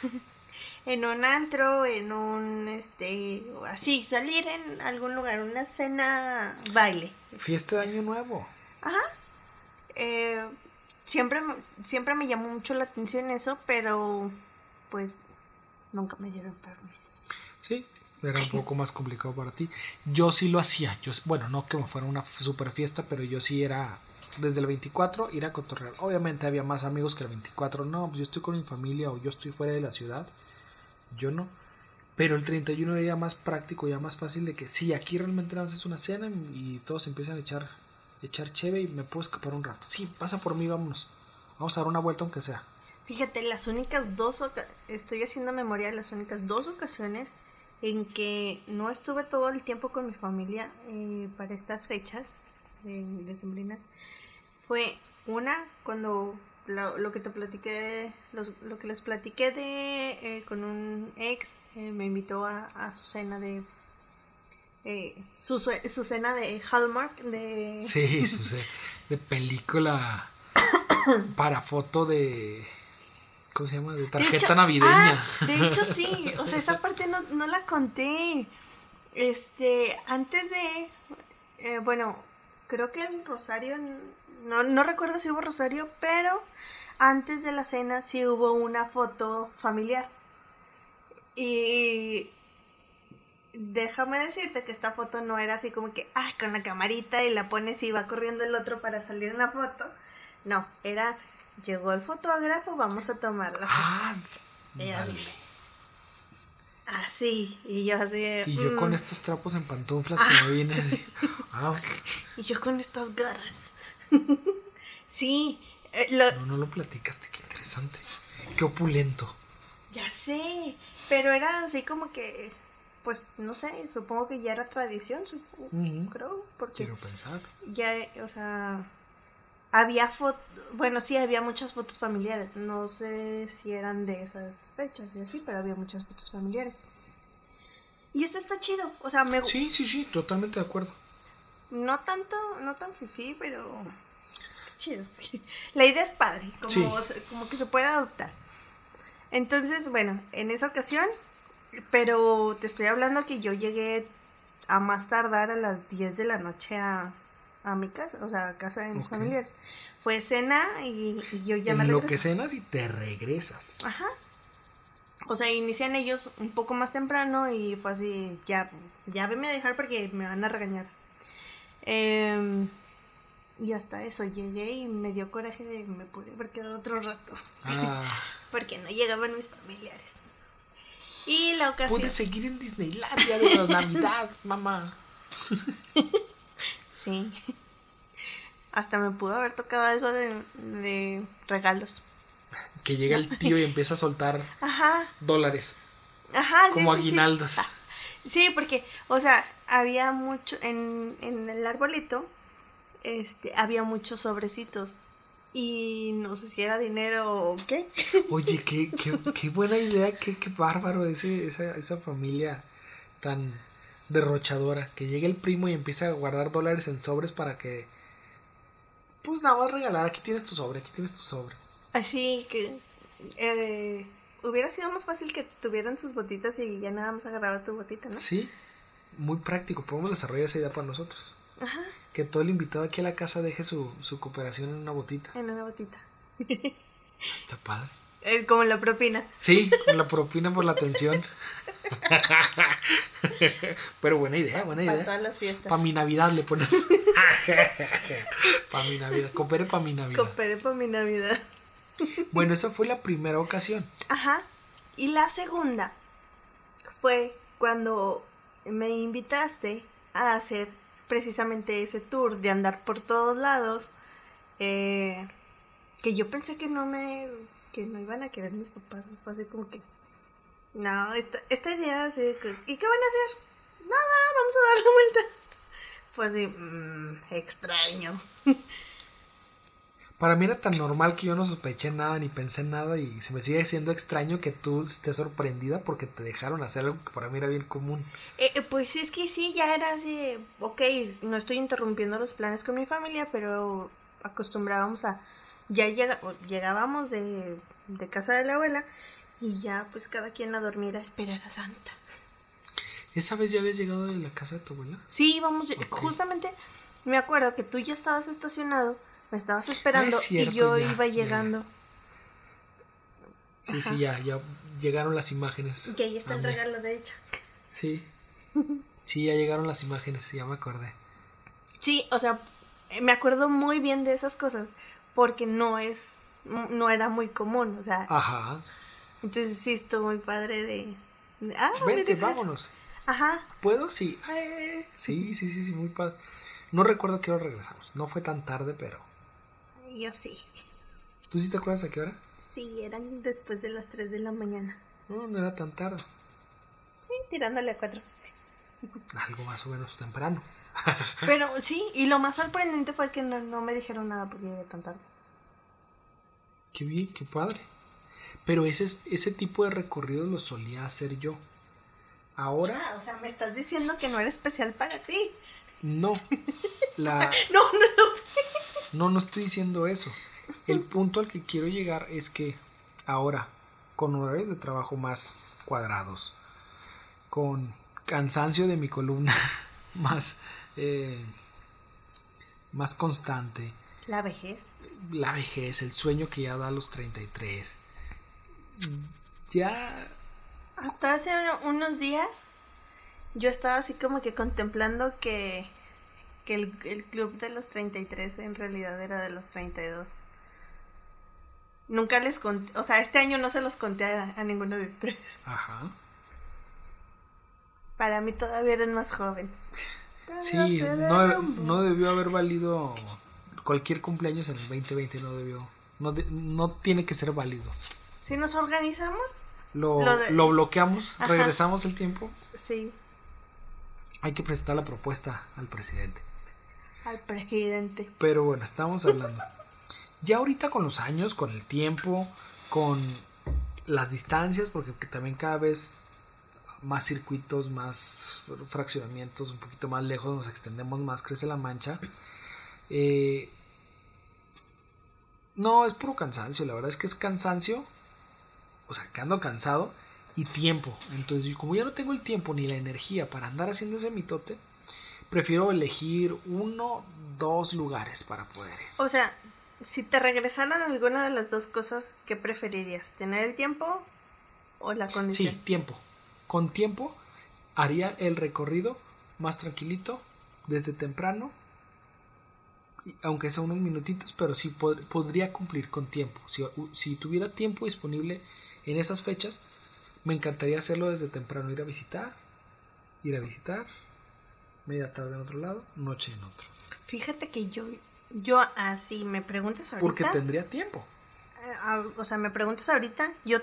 en un antro, en un, este, así, salir en algún lugar, una cena, baile. Fiesta de Año Nuevo. Ajá. Eh, siempre, siempre me llamó mucho la atención eso, pero pues nunca me dieron permiso. Sí, era un poco más complicado para ti. Yo sí lo hacía. Yo, bueno, no que me fuera una super fiesta, pero yo sí era desde el 24 ir a cotorrear. Obviamente había más amigos que el 24. No, pues yo estoy con mi familia o yo estoy fuera de la ciudad. Yo no. Pero el 31 era ya más práctico, ya más fácil de que sí, aquí realmente no haces una cena y todos empiezan a echar, echar cheve y me puedo escapar un rato. Sí, pasa por mí, vámonos. Vamos a dar una vuelta aunque sea. Fíjate, las únicas dos, estoy haciendo memoria de las únicas dos ocasiones en que no estuve todo el tiempo con mi familia eh, para estas fechas de, de fue una cuando lo, que te platiqué, lo que les platiqué de eh, con un ex, eh, me invitó a, su cena de su, su, cena de Hallmark de sí su de película para foto de ¿Cómo se llama? De tarjeta navideña. Ah, de hecho, sí. O sea, esa parte no, no la conté. Este, antes de. Eh, bueno, creo que el Rosario. No, no recuerdo si hubo Rosario, pero antes de la cena sí hubo una foto familiar. Y déjame decirte que esta foto no era así como que, ah, con la camarita y la pones y va corriendo el otro para salir en la foto. No, era llegó el fotógrafo, vamos a tomar la foto. Ah. Así, y yo así. Y yo con mm". estos trapos en pantuflas que me vine así. Ah, y yo con estas garras. sí. Eh, no, no lo platicaste, qué interesante. Qué opulento. Ya sé, pero era así como que, pues, no sé, supongo que ya era tradición, creo, porque... Quiero pensar. Ya, o sea, había fotos, bueno, sí, había muchas fotos familiares. No sé si eran de esas fechas y así, pero había muchas fotos familiares. Y eso está chido, o sea, me... Sí, sí, sí, totalmente de acuerdo. No tanto, no tan fifi, pero está chido. La idea es padre, como, como que se puede adoptar. Entonces, bueno, en esa ocasión, pero te estoy hablando que yo llegué a más tardar a las 10 de la noche a, a mi casa, o sea, a casa de mis familiares. Fue cena y, yo ya me lo que cenas y te regresas. Ajá. O sea, inician ellos un poco más temprano y fue así, ya, ya venme a dejar porque me van a regañar. Em, y hasta eso llegué y me dio coraje de me pude haber quedado otro rato. Ah. porque no llegaban mis familiares. Y la ocasión. Pude seguir en Disneylandia de la Navidad, mamá. Sí. Hasta me pudo haber tocado algo de, regalos. Que llega el tío y empieza a soltar dólares. Ajá, Como aguinaldos. Ah, sí, porque, o sea, había mucho, en, en el arbolito, este, había muchos sobrecitos. Y no sé si era dinero o qué. Oye, qué, qué, qué buena idea, qué, qué bárbaro ese, esa, esa familia tan derrochadora. Que llegue el primo y empieza a guardar dólares en sobres para que. Pues nada más regalar. Aquí tienes tu sobre, aquí tienes tu sobre. Así que. Eh, hubiera sido más fácil que tuvieran sus botitas y ya nada más agarraba tu botita, ¿no? Sí, muy práctico. Podemos desarrollar esa idea para nosotros. Ajá. Que todo el invitado aquí a la casa deje su, su cooperación en una botita. En una botita. Está padre. Es como la propina. Sí, con la propina por la atención. Pero buena idea, buena idea. Para todas las fiestas. Para mi Navidad le ponen. para mi Navidad. Coopere para mi Navidad. Coopere para mi Navidad. bueno, esa fue la primera ocasión. Ajá. Y la segunda fue cuando me invitaste a hacer precisamente ese tour de andar por todos lados. Eh, que yo pensé que no me que no iban a querer mis papás. Fue así como que, no, esta, esta idea así de que, ¿y qué van a hacer? Nada, vamos a dar la vuelta. Fue así, mm, extraño. Para mí era tan normal que yo no sospeché nada ni pensé nada y se me sigue siendo extraño que tú estés sorprendida porque te dejaron hacer algo que para mí era bien común. Eh, eh, pues es que sí, ya era así, ok, no estoy interrumpiendo los planes con mi familia, pero acostumbrábamos a, ya llega, llegábamos de, de casa de la abuela y ya pues cada quien a dormir a esperar a Santa. ¿Esa vez ya habías llegado de la casa de tu abuela? Sí, íbamos, Ok. justamente me acuerdo que tú ya estabas estacionado, me estabas esperando Ah, es cierto, y yo ya, iba ya. llegando. Sí, Ajá. sí, ya, ya llegaron las imágenes. Y ahí está el regalo, de hecho. Sí. Sí, ya llegaron las imágenes, ya me acordé. Sí, o sea, me acuerdo muy bien de esas cosas porque no es, no era muy común, o sea, Ajá. entonces sí estuvo muy padre de... de, ah, Vente, vámonos. Ajá, ¿Puedo? Sí. Sí, sí, sí, sí, muy padre. No recuerdo a qué hora regresamos. No fue tan tarde, pero. yo sí. ¿Tú sí te acuerdas a qué hora? Sí, eran después de las 3 de la mañana. No, no era tan tarde. Sí, tirándole a 4. Algo más o menos temprano. Pero sí, y lo más sorprendente fue que no, no me dijeron nada porque llegué tan tarde. Qué bien, qué padre. Pero ese, es- ese tipo de recorridos lo solía hacer yo. Ahora, Ah, o sea, me estás diciendo que no era especial para ti. no. La, No, no, no. no, no estoy diciendo eso. El punto al que quiero llegar es que ahora, con horarios de trabajo más cuadrados, con cansancio de mi columna más, eh, más constante, La vejez. la vejez, el sueño que ya da a los 33, ya Hasta hace uno- unos días yo estaba así como que contemplando que, que el, el club de los 33 en realidad era de los 32. Nunca les conté, o sea, este año no se los conté a, a ninguno de ustedes. Ajá. Para mí todavía eran más jóvenes. Sí, no, no debió haber valido cualquier cumpleaños en el 2020, no debió. No, de- no tiene que ser válido. Si nos organizamos, Lo, Lo de- lo bloqueamos, Ajá. regresamos el tiempo. sí, Hay que presentar la propuesta al presidente. al presidente. Pero bueno, estamos hablando. Ya ahorita con los años, con el tiempo, con las distancias, porque que también cada vez más circuitos, más fraccionamientos, un poquito más lejos, nos extendemos más, crece la mancha. Eh, no, es puro cansancio, la verdad es que es cansancio, o sea, que ando cansado y tiempo. Entonces, como ya no tengo el tiempo ni la energía para andar haciendo ese mitote, prefiero elegir uno, dos lugares para poder ir. O sea, si te regresaran alguna de las dos cosas, ¿qué preferirías? ¿Tener el tiempo o la Sí, condición? tiempo. Con tiempo haría el recorrido más tranquilito, desde temprano, aunque sea unos minutitos, pero sí pod- podría cumplir con tiempo. Si, si tuviera tiempo disponible en esas fechas, me encantaría hacerlo desde temprano, ir a visitar, ir a visitar, media tarde en otro lado, noche en otro. Fíjate que yo, yo así me preguntas Porque ahorita, tendría tiempo. eh, ah, o sea, me preguntas ahorita, yo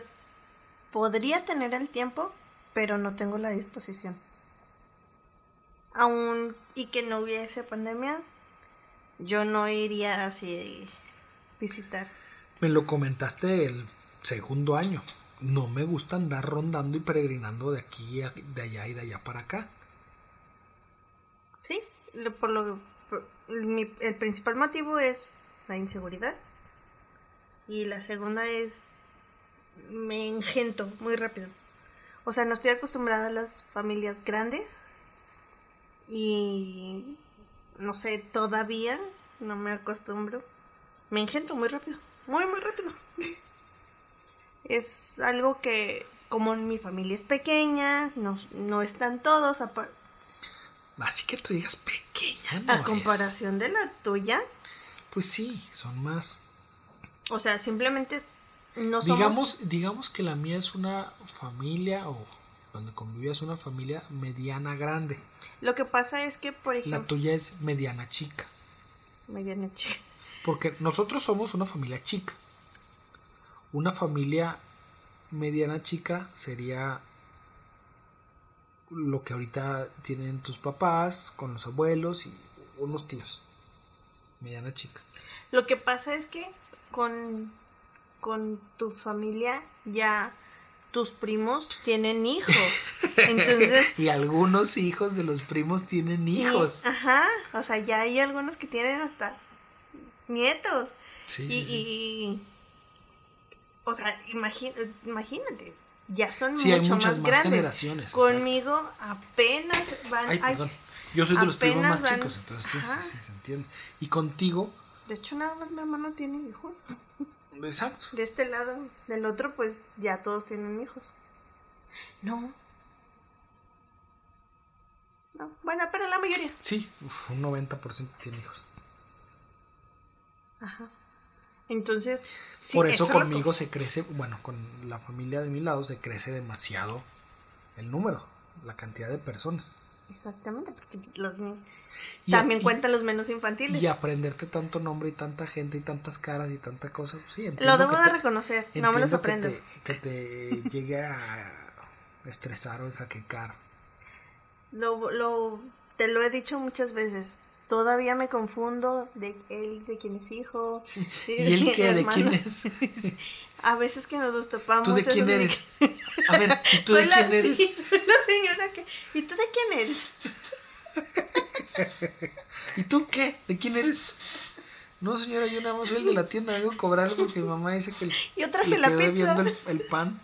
podría tener el tiempo, pero no tengo la disposición. Aún y que no hubiese pandemia, yo no iría así de visitar. Me lo comentaste el segundo año. No me gusta andar rondando y peregrinando de aquí, a- de allá y de allá para acá. Sí, por lo por- mi- el principal motivo es la inseguridad y la segunda es me engento muy rápido. O sea, no estoy acostumbrada a las familias grandes y no sé, todavía no me acostumbro. Me engento muy rápido, muy muy rápido. Es algo que como mi familia es pequeña, no, no están todos, apar- Así que tú digas pequeña, ¿no? a es? comparación de la tuya, Pues sí, son más. o sea, simplemente no somos... digamos, digamos que la mía es una familia, o donde convivía es una familia mediana grande. Lo que pasa es que, por La ejemplo, tuya es mediana chica. mediana chica. Porque nosotros somos una familia chica. Una familia mediana chica sería lo que ahorita tienen tus papás con los abuelos y unos tíos. Mediana chica. Lo que pasa es que con, con tu familia ya tus primos tienen hijos. Entonces. y algunos hijos de los primos tienen hijos. ajá. O sea, ya hay algunos que tienen hasta nietos. Sí, y, sí, sí. y- o sea, imagínate, ya son Sí, hay mucho muchas más más grandes. generaciones, Conmigo apenas van. Ay, perdón. Yo soy de los primos más van- chicos, entonces sí, sí, sí, se entiende. Y contigo, de hecho, nada más mi hermano tiene hijos. Exacto. De este lado, del otro, pues ya todos tienen hijos. No. No, bueno, pero la mayoría. Sí, uf, un 90% tiene hijos. Ajá. Entonces, sí, Por eso lo- conmigo se crece, bueno, con la familia de mi lado se crece demasiado el número, la cantidad de personas. Exactamente, porque los Y también cuentan los menos infantiles. Y aprenderte tanto nombre y tanta gente y tantas caras y tanta cosa, pues sí, Lo debo de te- reconocer, no me los que aprendo. te- Que te, llegue a estresar o enjaquecar. Lo, lo, te lo he dicho muchas veces. Todavía me confundo de él, de quién es hijo. ¿Y él qué? ¿De quién es? A veces que nos los topamos. ¿Tú de quién eres? A ver, ¿y tú soy de la, quién eres? sí, soy la señora que... ¿Y tú de quién eres? ¿Y tú qué? ¿De quién eres? No, señora, yo nada más soy el de la tienda, vengo a cobrar porque mi mamá dice que el, Yo traje le la quedó pizza. debiendo el, el pan.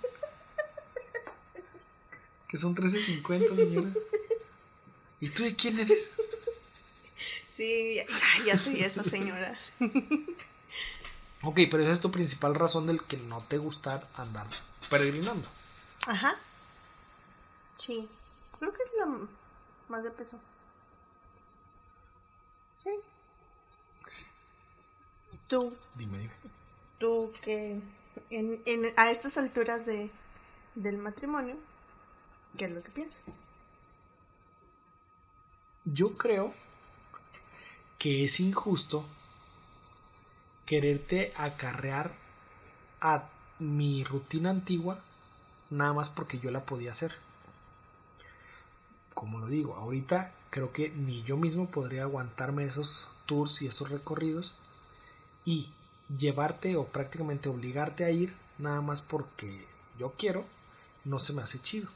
Que son 13.50, señora. ¿Y tú de quién eres? Sí, ya, ya soy esa señora. Ok, pero esa es tu principal razón del que no te gusta andar peregrinando. Ajá. Sí. Creo que es la más de peso. Sí. Tú, Dime, dime. tú que en, en- a estas alturas de, del matrimonio, ¿qué es lo que piensas? Yo creo que es injusto quererte acarrear a mi rutina antigua nada más porque yo la podía hacer. Como lo digo, ahorita creo que ni yo mismo podría aguantarme esos tours y esos recorridos y llevarte o prácticamente obligarte a ir nada más porque yo quiero, no se me hace chido.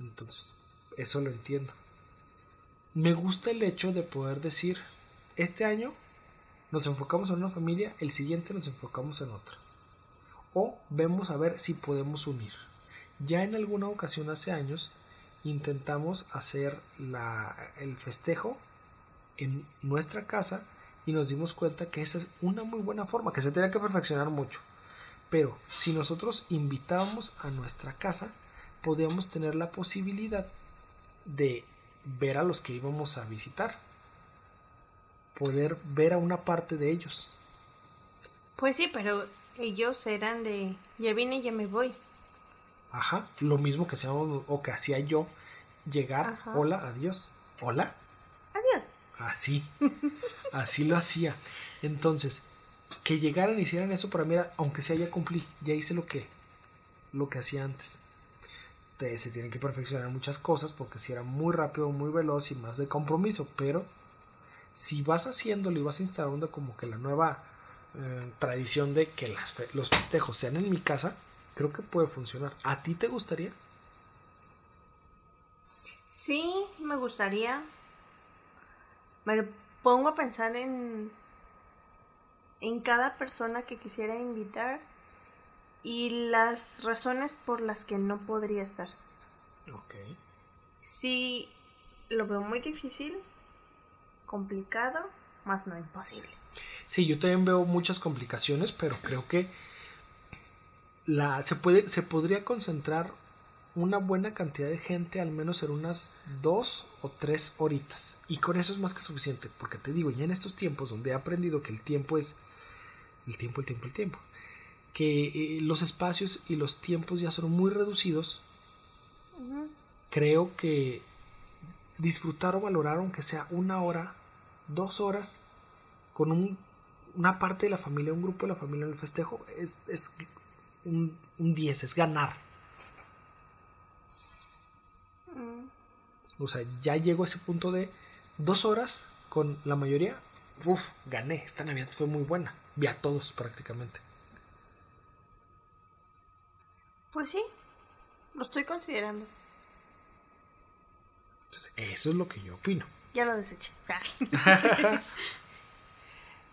Entonces, eso lo entiendo. Me gusta el hecho de poder decir, este año nos enfocamos en una familia, el siguiente nos enfocamos en otra. O vemos a ver si podemos unir. Ya en alguna ocasión hace años intentamos hacer la, el festejo en nuestra casa y nos dimos cuenta que esa es una muy buena forma, que se tenía que perfeccionar mucho. Pero si nosotros invitábamos a nuestra casa, podíamos tener la posibilidad de ver a los que íbamos a visitar. Poder ver a una parte de ellos. Pues sí, pero ellos eran de, ya vine, ya me voy. Ajá. Lo mismo que hacíamos o que hacía yo. Llegar, Ajá. hola, adiós. Hola. Adiós. Así. Así lo hacía. Entonces, que llegaran y hicieran eso para mí era, aunque sea ya cumplí, ya hice lo que, lo que hacía antes. Te- se tienen que perfeccionar muchas cosas porque si era muy rápido, muy veloz y más de compromiso, pero si vas haciéndolo y vas instalando como que la nueva eh, tradición de que las fe- los festejos sean en mi casa, creo que puede funcionar. ¿A ti te gustaría? Sí, me gustaría. Me pongo a pensar en en cada persona que quisiera invitar y las razones por las que no podría estar. Ok. Sí, lo veo muy difícil, complicado, más no imposible. Sí, yo también veo muchas complicaciones, pero creo que la, se, puede, se podría concentrar una buena cantidad de gente, al menos en unas dos o tres horitas. Y con eso es más que suficiente, porque te digo, ya en estos tiempos donde he aprendido que el tiempo es el tiempo, el tiempo, el tiempo, que eh, los espacios y los tiempos ya son muy reducidos, creo que disfrutar o valorar, aunque sea una hora, dos horas, con un- una parte de la familia, un grupo de la familia en el festejo, es, es un, un 10, es ganar. O sea, ya llego a ese punto de dos horas con la mayoría. Uf, gané. Esta Navidad fue muy buena. Vi a todos prácticamente. Pues sí, lo estoy considerando. Entonces, eso es lo que yo opino. Ya lo deseché.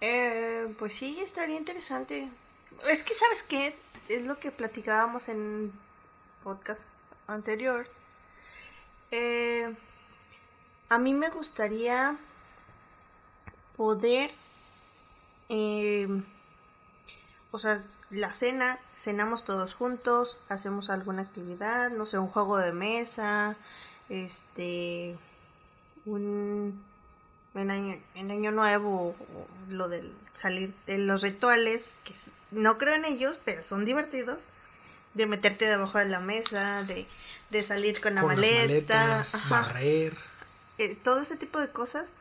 Eh, pues sí, estaría interesante. Es que, ¿sabes qué? Es lo que platicábamos en podcast anterior. Eh, a mí me gustaría poder, eh, o sea, la cena, cenamos todos juntos, hacemos alguna actividad, no sé, un juego de mesa, este, un en año, en año nuevo, lo del salir de los rituales, que no creo en ellos, pero son divertidos, de meterte debajo de la mesa, de, de salir con la Con las maleta, maletas, barrer, eh, todo ese tipo de cosas.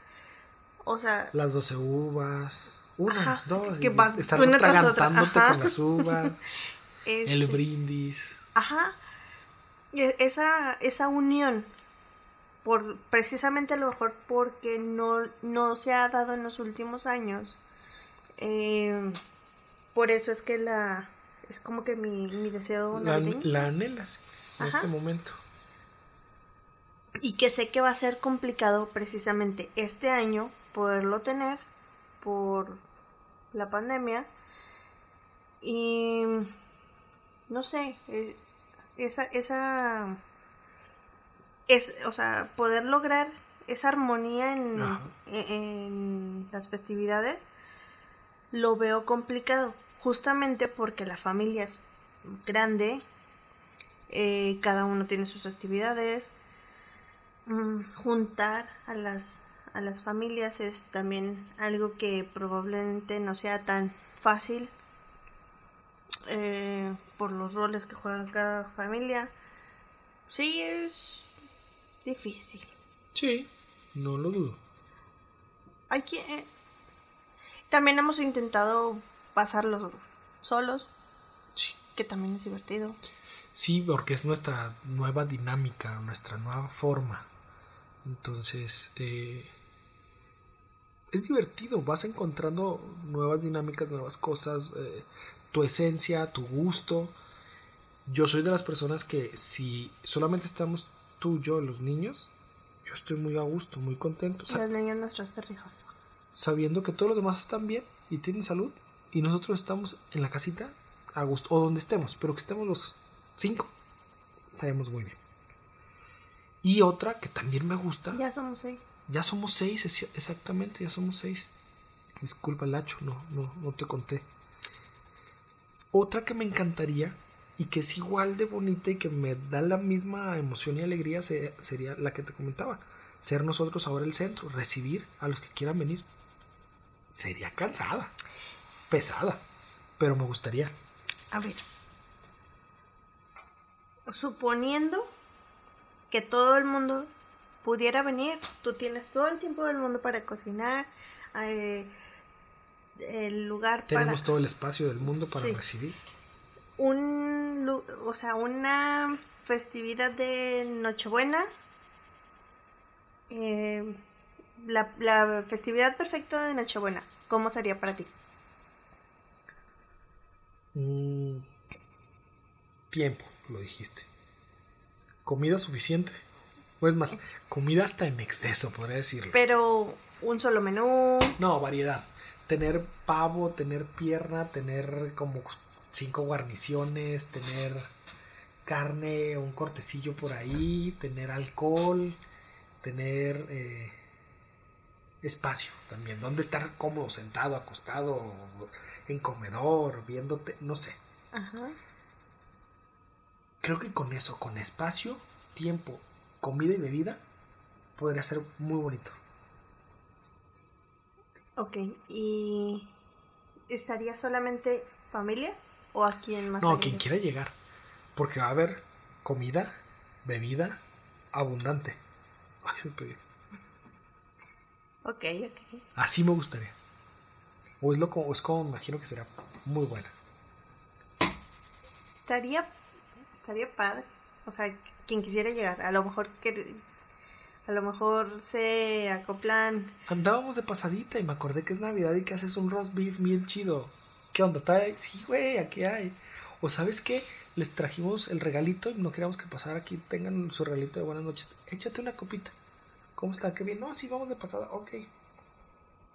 O sea, las 12 uvas. Una, Ajá, dos. que vas estar una con las uvas. el este, brindis. Ajá. E- Esa, esa unión, por precisamente a lo mejor porque no, no se ha dado en los últimos años. eh, por eso es que la es como que mi, mi deseo La, la anhelas en Ajá. este momento. Y que sé que va a ser complicado precisamente este año poderlo tener por la pandemia. Y no sé, eh, esa, esa es, o sea, poder lograr esa armonía en, Ajá. en- en las festividades lo veo complicado, justamente porque la familia es grande, eh, cada uno tiene sus actividades, mm, juntar a las, a las familias es también algo que probablemente no sea tan fácil eh, por los roles que juega cada familia. Sí, es difícil. Sí, no lo dudo. Hay que... eh, También hemos intentado pasarlo solos, Sí. que también es divertido. Sí, porque es nuestra nueva dinámica, nuestra nueva forma. Entonces, eh, es divertido, vas encontrando nuevas dinámicas, nuevas cosas, eh, tu esencia, tu gusto. Yo soy de las personas que si solamente estamos tú yo, los niños, yo estoy muy a gusto, muy contento, Los niños nuestros perrijos. sabiendo que todos los demás están bien y tienen salud y nosotros estamos en la casita a gusto, o donde estemos, pero que estemos los cinco, estaremos muy bien. Y otra que también me gusta, Ya somos seis. ya somos seis, es- exactamente, ya somos seis. Disculpa, Lacho, no, no, no te conté. Otra que me encantaría y que es igual de bonita y que me da la misma emoción y alegría se- sería la que te comentaba. Ser nosotros ahora el centro, recibir a los que quieran venir. Sería cansada, pesada, pero me gustaría. A ver. Suponiendo que todo el mundo pudiera venir, tú tienes todo el tiempo del mundo para cocinar, eh, el lugar Tenemos para todo el espacio del mundo para Sí. recibir. un, o sea, una festividad de Nochebuena. eh, la, la festividad perfecta de Nochebuena, ¿cómo sería para ti? Mm, tiempo, lo dijiste. Comida suficiente. O es más, comida hasta en exceso, podría decirlo. Pero un solo menú, No, variedad. Tener pavo, tener pierna, tener como cinco guarniciones, tener carne, un cortecillo por ahí, tener alcohol, tener eh, espacio también. Donde estar cómodo, sentado, acostado, en comedor, viéndote, no sé. Ajá. Creo que con eso, con espacio, tiempo, comida y bebida, podría ser muy bonito. Ok, ¿y estaría solamente familia o a quién más? No, harías? quien quiera llegar. Porque va a haber comida, bebida abundante. Ay, me. Ok, ok. Así me gustaría. O es, lo, como- es como me imagino que será muy buena. estaría, estaría padre. O sea, quien quisiera llegar. A lo mejor que a lo mejor se acoplan. Andábamos de pasadita y me acordé que es Navidad y que haces un roast beef bien chido. ¿Qué onda? ¿Está Sí, güey, aquí hay. O sabes qué? Les trajimos el regalito y no queríamos que pasara aquí. Tengan su regalito de buenas noches. Échate una copita. ¿Cómo está? ¿Qué bien? No, sí, vamos de pasada. Ok.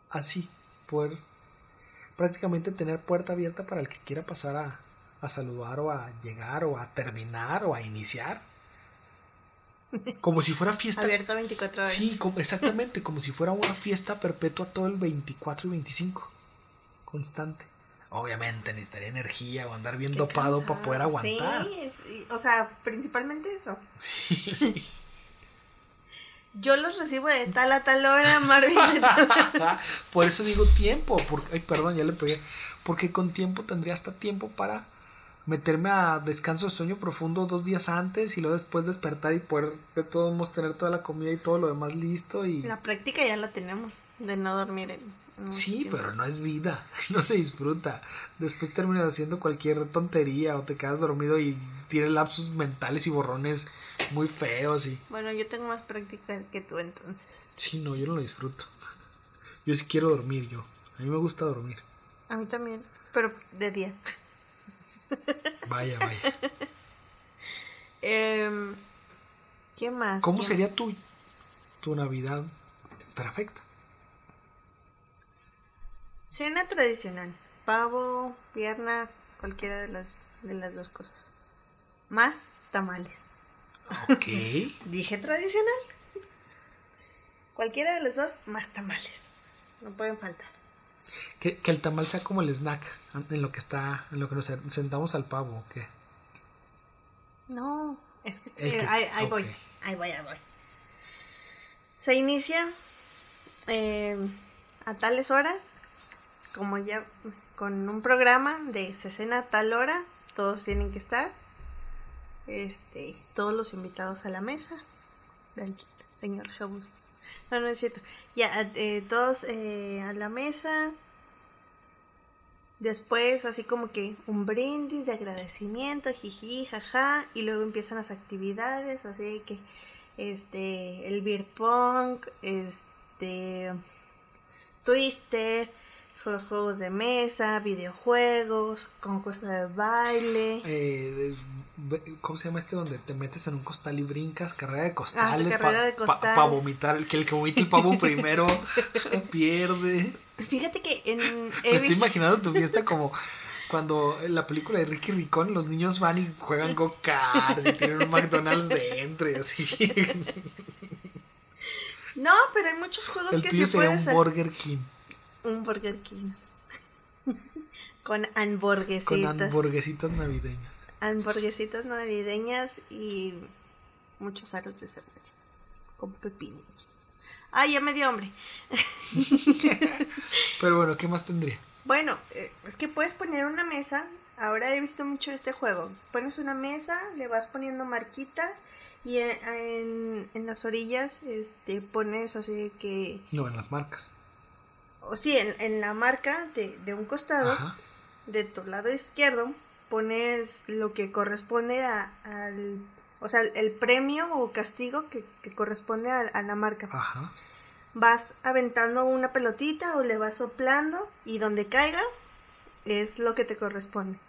Así, poder prácticamente tener puerta abierta para el que quiera pasar a, a saludar o a llegar o a terminar o a iniciar. Como si fuera fiesta. Abierta 24 horas. Sí, como- exactamente, como si fuera una fiesta perpetua todo el 24 y 25. Constante. Obviamente necesitaría energía o andar bien Qué dopado cansado. para poder aguantar. Sí, o sea, principalmente eso. Sí. Yo los recibo de tal a tal hora, Marvin. Por eso digo tiempo. Porque, ay, perdón, ya le pegué. Porque con tiempo tendría hasta tiempo para meterme a descanso de sueño profundo dos días antes y luego después despertar y poder de todos modos tener toda la comida y todo lo demás listo. Y... La práctica ya la tenemos de no dormir en. Sí, pero no es vida, no se disfruta. Después terminas haciendo cualquier tontería o te quedas dormido y tienes lapsos mentales y borrones muy feos y... Bueno, yo tengo más práctica que tú entonces. Sí, no, yo no lo disfruto. Yo sí quiero dormir, yo. A mí me gusta dormir. A mí también, pero de día. Vaya, vaya. Em, ¿Qué más? ¿Cómo ¿Qué- sería tu, tu Navidad perfecta? Cena tradicional. Pavo, pierna, cualquiera de las, de las dos cosas. Más tamales. Ok. Dije tradicional. Cualquiera de los dos, más tamales. No pueden faltar. que, que el tamal sea como el snack en lo que está, en lo que nos sentamos al pavo, ¿o qué? No, es que, eh, que- ahí, ahí voy, ahí voy, ahí voy. Se inicia eh, a tales horas, como ya con un programa de cena a tal hora, todos tienen que estar, este, todos los invitados a la mesa del señor Jebus. No, no es cierto. Ya, eh, todos eh, a la mesa, Después, así como que un brindis de agradecimiento, jiji, jaja, y luego empiezan las actividades, así que este, el beer pong, este, twister, los juegos de mesa, videojuegos, concurso de baile. Eh, ¿Cómo se llama este donde te metes en un costal y brincas? Carrera de costales. Ah, de Para vomitar. El que el que vomite el pavo primero pierde. Fíjate que en... Me estoy imaginando tu fiesta como cuando en la película de Ricky Ricón los niños van y juegan go-karts y tienen un McDonald's dentro y así. No, pero hay muchos juegos El que tuyo se sería pueden un hacer. Burger King Un Burger King. Con hamburguesitas. con hamburguesitas navideñas. hamburguesitas navideñas y muchos aros de cebolla con pepino. Ay, ya me dio hambre. Pero bueno, ¿qué más tendría? Bueno, eh, es que puedes poner una mesa. Ahora he visto mucho este juego. Pones una mesa, le vas poniendo marquitas y en, en- en las orillas este, pones así que... No, en las marcas. O sí, en, en la marca de, de un costado, Ajá. de tu lado izquierdo, pones lo que corresponde a- al... O sea, el premio o castigo que, que corresponde a, a la marca. Ajá. Vas aventando una pelotita o le vas soplando y donde caiga es lo que te corresponde.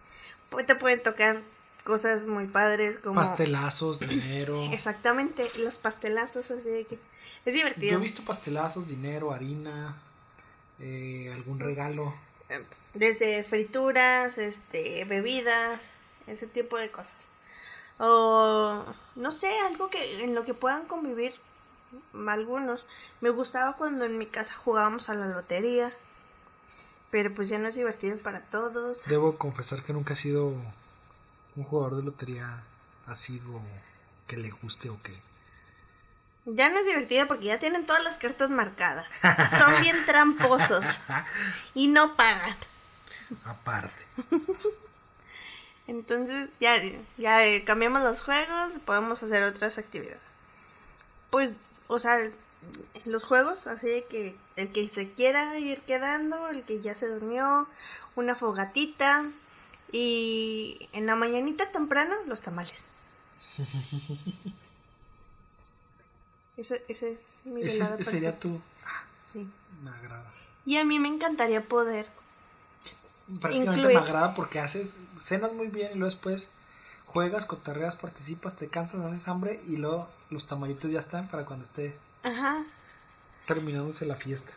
Te pueden tocar cosas muy padres como... Pastelazos, dinero. Exactamente, los pastelazos, así de que... Es divertido. Yo he visto pastelazos, dinero, harina, eh, algún regalo. Desde frituras, este, bebidas, ese tipo de cosas. O no sé, algo que en lo que puedan convivir algunos. Me gustaba cuando en mi casa jugábamos a la lotería. Pero pues ya no es divertido para todos. Debo confesar que nunca he sido un jugador de lotería asiduo que le guste o que... Ya no es divertido porque ya tienen todas las cartas marcadas. Son bien tramposos. Y no pagan. Aparte. Entonces ya, ya eh, cambiamos los juegos, podemos hacer otras actividades. Pues, o sea, los juegos, así que el que se quiera ir quedando, el que ya se durmió, una fogatita, Y en la mañanita temprano, los tamales. ese, ese es mi Ese, ese sería tu... Sí. Me agrada. Y a mí me encantaría poder. Prácticamente Incluir. me agrada porque haces, cenas muy bien y luego después juegas, cotorreas, participas, te cansas, haces hambre y luego los tamalitos ya están para cuando esté Ajá. terminándose la fiesta.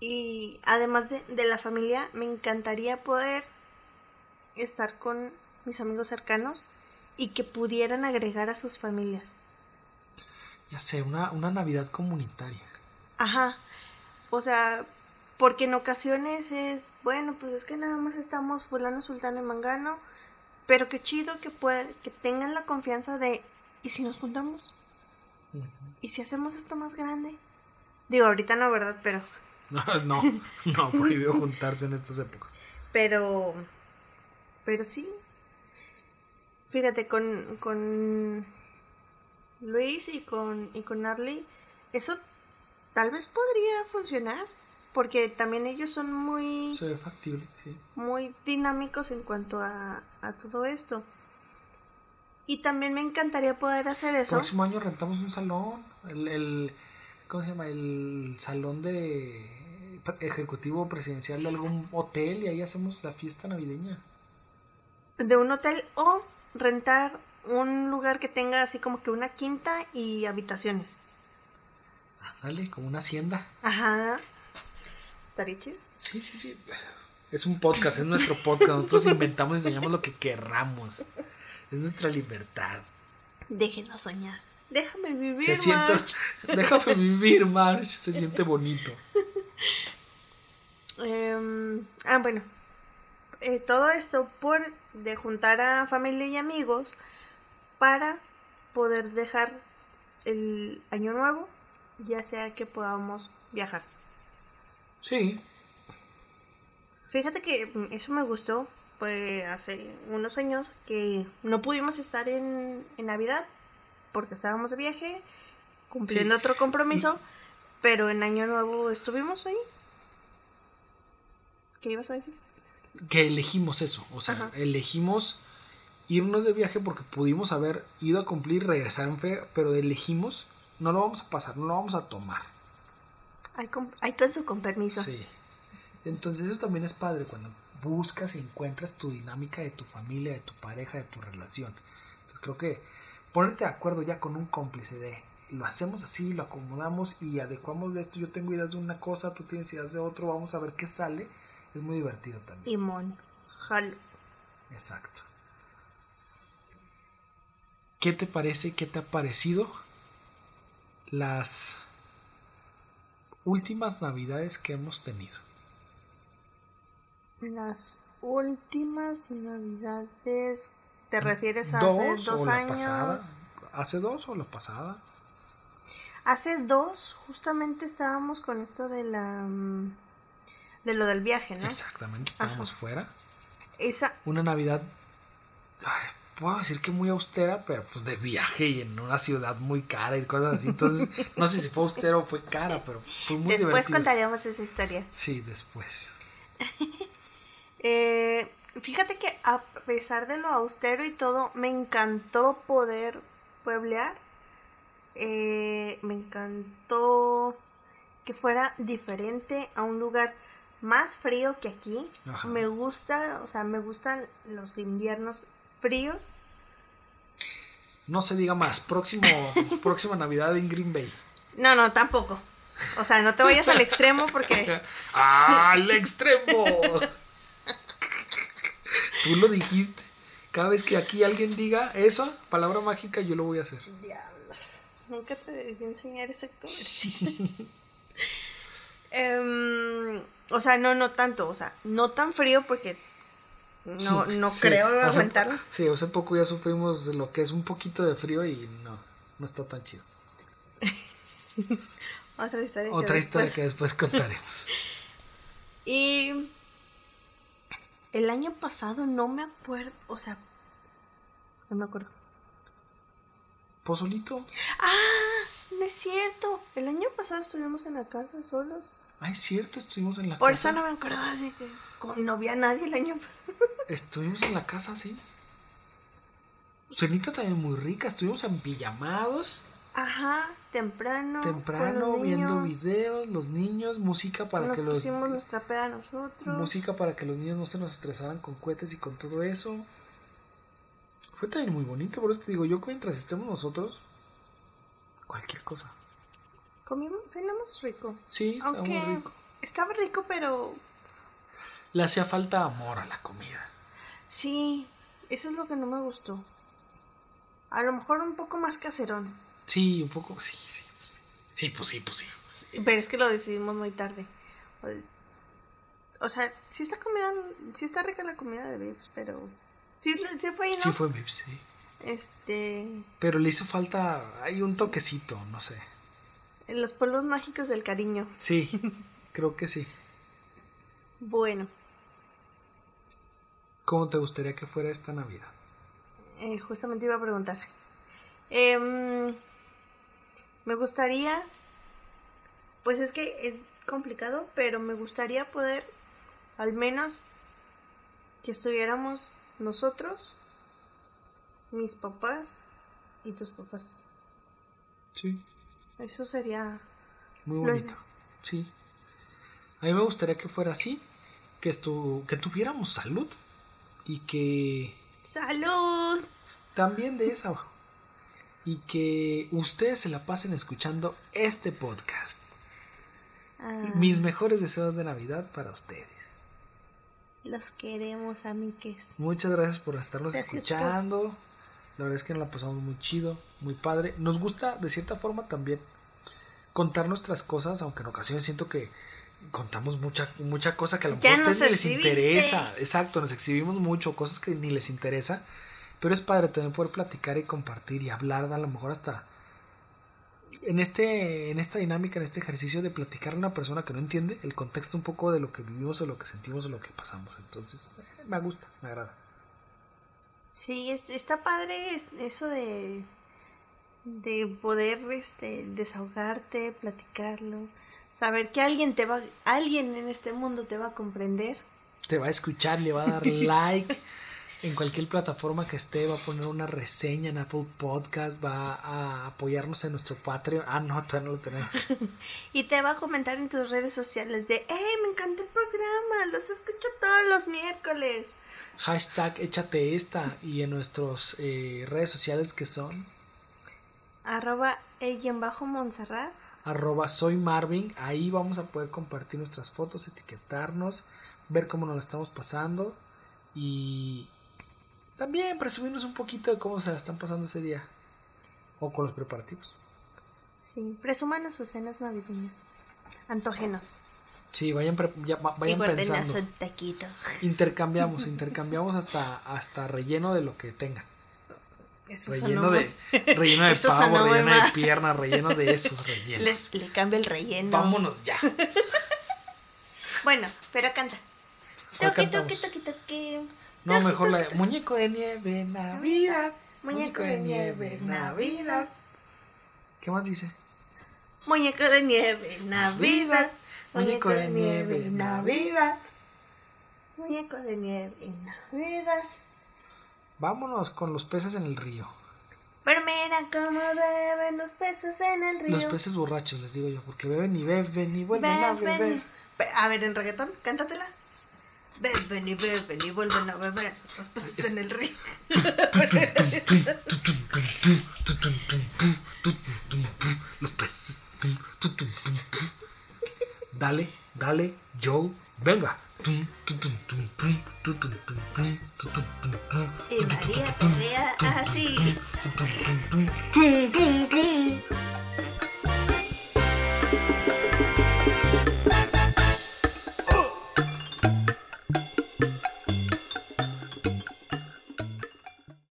Y además de, de la familia, me encantaría poder estar con mis amigos cercanos y que pudieran agregar a sus familias. Ya sé, una, una Navidad comunitaria. Ajá. O sea, porque en ocasiones es, bueno, pues es que nada más estamos fulano, sultano y mangano, pero qué chido que puede, que tengan la confianza de, ¿y si nos juntamos? ¿Y si hacemos esto más grande? Digo, ahorita no, ¿verdad? Pero, No, no, no, prohibido juntarse en estas épocas. pero, pero sí. Fíjate, con, con Luis y con, y con Arlie, eso tal vez podría funcionar, porque también ellos son muy... Se ve factible, sí. muy dinámicos en cuanto a, a todo esto. Y también me encantaría poder hacer eso. Próximo año rentamos un salón, el, el ¿cómo se llama? El salón de ejecutivo presidencial de algún hotel y ahí hacemos la fiesta navideña. De un hotel o rentar un lugar que tenga así como que una quinta y habitaciones. Dale, como una hacienda. Ajá. Estaría chido. Sí, sí, sí. Es un podcast, es nuestro podcast. Nosotros inventamos y enseñamos lo que querramos. Es nuestra libertad. Déjenos soñar. Déjame vivir. Se siente, March. déjame vivir, March. Se siente bonito. Em, ah, bueno. Eh, todo esto por de juntar a familia y amigos para poder dejar el año nuevo, ya sea que podamos viajar. Sí, Fíjate que mm, eso me gustó, fue hace unos años que no pudimos estar en, en Navidad porque estábamos de viaje, cumpliendo Sí. otro compromiso, pero en Año Nuevo estuvimos ahí. ¿Qué ibas a decir? que elegimos eso. O sea, Ajá. elegimos irnos de viaje porque pudimos haber ido a cumplir, regresar en fe, pero elegimos, no lo vamos a pasar, no lo vamos a tomar. Hay con, hay con su con permiso. Sí. Entonces eso también es padre cuando buscas y encuentras tu dinámica de tu familia, de tu pareja, de tu relación. Entonces creo que ponerte de acuerdo ya con un cómplice de lo hacemos así, lo acomodamos y adecuamos de esto. Yo tengo ideas de una cosa, tú tienes ideas de otro, vamos a ver qué sale. Es muy divertido también. Y mon. Jalo. Exacto. ¿Qué te parece, qué te ha parecido las últimas navidades que hemos tenido? Las últimas navidades. ¿Te refieres a ¿Dos, hace dos o la años? pasada? ¿Hace dos o la pasada? Hace dos, justamente estábamos con esto de la. mm, de lo del viaje, ¿no? Exactamente, estábamos fuera. Esa. Una Navidad, ay, puedo decir que muy austera, pero pues de viaje y en una ciudad muy cara y cosas así. Entonces, no sé si fue austera o fue cara, pero fue muy Después divertido. contaríamos esa historia. Sí, después. Eh, fíjate que a pesar de lo austero y todo, me encantó poder pueblear. Eh, me encantó que fuera diferente a un lugar más frío que aquí. Ajá. Me gusta, o sea, me gustan los inviernos fríos. No se diga más. Próximo, próxima Navidad en Green Bay. No, no, tampoco. O sea, no te vayas al extremo porque ¡Al extremo! Tú lo dijiste. Cada vez que aquí alguien diga eso, palabra mágica, yo lo voy a hacer. Diablos. Nunca te debí enseñar ese comercio. Sí. Em, o sea, no, no tanto. O sea, no tan frío porque no, no Sí, creo aguantarlo. Sí, hace poco ya sufrimos de lo que es un poquito de frío y no, no está tan chido. Otra historia. que Otra historia después- que después contaremos. Y el año pasado no me acuerdo. O sea, no me acuerdo. ¿Pozolito? ¡Ah! No es cierto. El año pasado estuvimos en la casa solos. Ay, cierto, estuvimos en la Por casa. eso no me acordaba así que como no vi a nadie el año pasado. Estuvimos en la casa, sí. Cenita también muy rica. Estuvimos en pijamados. Ajá, temprano. temprano viendo niños. videos, los niños, música para Nos que los pusimos nuestra peda nosotros. música para que los niños no se nos estresaran con cohetes y con todo eso. Fue también muy bonito, por eso te digo, yo mientras estemos nosotros, cualquier cosa. Comimos, cenamos rico. Sí, estaba Aunque muy rico. estaba rico, pero Le hacía falta amor a la comida. Sí, eso es lo que no me gustó. A lo mejor un poco más caserón. Sí, un poco, sí, sí, pues sí. Sí, pues sí, pues sí. pues sí. Pero es que lo decidimos muy tarde. O- sea, sí está comida, sí está rica la comida de Vips, pero sí, sí fue ahí, ¿no? Sí fue mi, sí. Este, Pero le hizo falta, hay un toquecito, no sé. en los polvos mágicos del cariño. Sí, creo que sí. Bueno, ¿Cómo te gustaría que fuera esta Navidad? eh, justamente iba a preguntar. Em, me gustaría, pues es que es complicado, pero me gustaría poder, al menos, que estuviéramos nosotros, mis papás y tus papás. Sí. Eso sería Muy Lo- bonito. Sí. A mí me gustaría que fuera así, que, estu que tuviéramos salud y que salud. también de esa y que ustedes se la pasen escuchando este podcast. Ah, Mis mejores deseos de Navidad para ustedes. los queremos, amigues. Muchas gracias por estarnos Gracias por- escuchando. La verdad es que nos la pasamos muy chido, muy padre. Nos gusta de cierta forma también contar nuestras cosas, aunque en ocasiones siento que contamos mucha mucha cosa que a lo mejor a ustedes ni les interesa. Exacto, nos exhibimos mucho, cosas que ni les interesa. Pero es padre también poder platicar y compartir y hablar, a lo mejor hasta en este en esta dinámica, en este ejercicio de platicar a una persona que no entiende el contexto un poco de lo que vivimos o lo que sentimos o lo que pasamos. Entonces, eh, me gusta, me agrada. Sí, es- está padre es- eso de, de poder este, desahogarte, platicarlo, saber que alguien te va, alguien en este mundo te va a comprender. te va a escuchar, le va a dar like en cualquier plataforma que esté, va a poner una reseña en Apple Podcast, va a apoyarnos en nuestro Patreon. Ah, no, todavía no lo tenemos. Y te va a comentar en tus redes sociales de, ¡eh, me encanta el programa! Los escucho todos los miércoles. Hashtag échate esta y en nuestras redes sociales que son Arroba bajo Montserrat. Arroba soy Marvin, ahí vamos a poder compartir nuestras fotos, etiquetarnos, ver cómo nos la estamos pasando y también presumirnos un poquito de cómo se la están pasando ese día o con los preparativos. Sí, presumanos sus cenas navideñas. Antógenos. Sí, vayan, pre- ya y vayan pensando. un taquito. Intercambiamos, intercambiamos hasta, hasta relleno de lo que tengan. Eso Relleno de, relleno de Eso pavo, relleno de pierna, relleno de esos rellenos. Les- le cambia el relleno. Vámonos ya. Bueno, pero canta. ¿Cuál Toque, toque, toque, toque. No, Toque, mejor la de. Muñeco de nieve, Navidad. Muñeco de nieve, Navidad. ¿Qué más dice? Muñeco de nieve, Navidad. Muñeco de nieve, Navidad. Muñeco de nieve, Navidad. Vámonos con los peces en el río. Pero mira cómo beben los peces en el río. Los peces borrachos, les digo yo, porque beben y beben y vuelven a beber. A ver, en reggaetón, cántatela. Beben y beben y vuelven a beber los peces Es- en el río. Los peces. Dale, dale, Joe, venga. Y María así.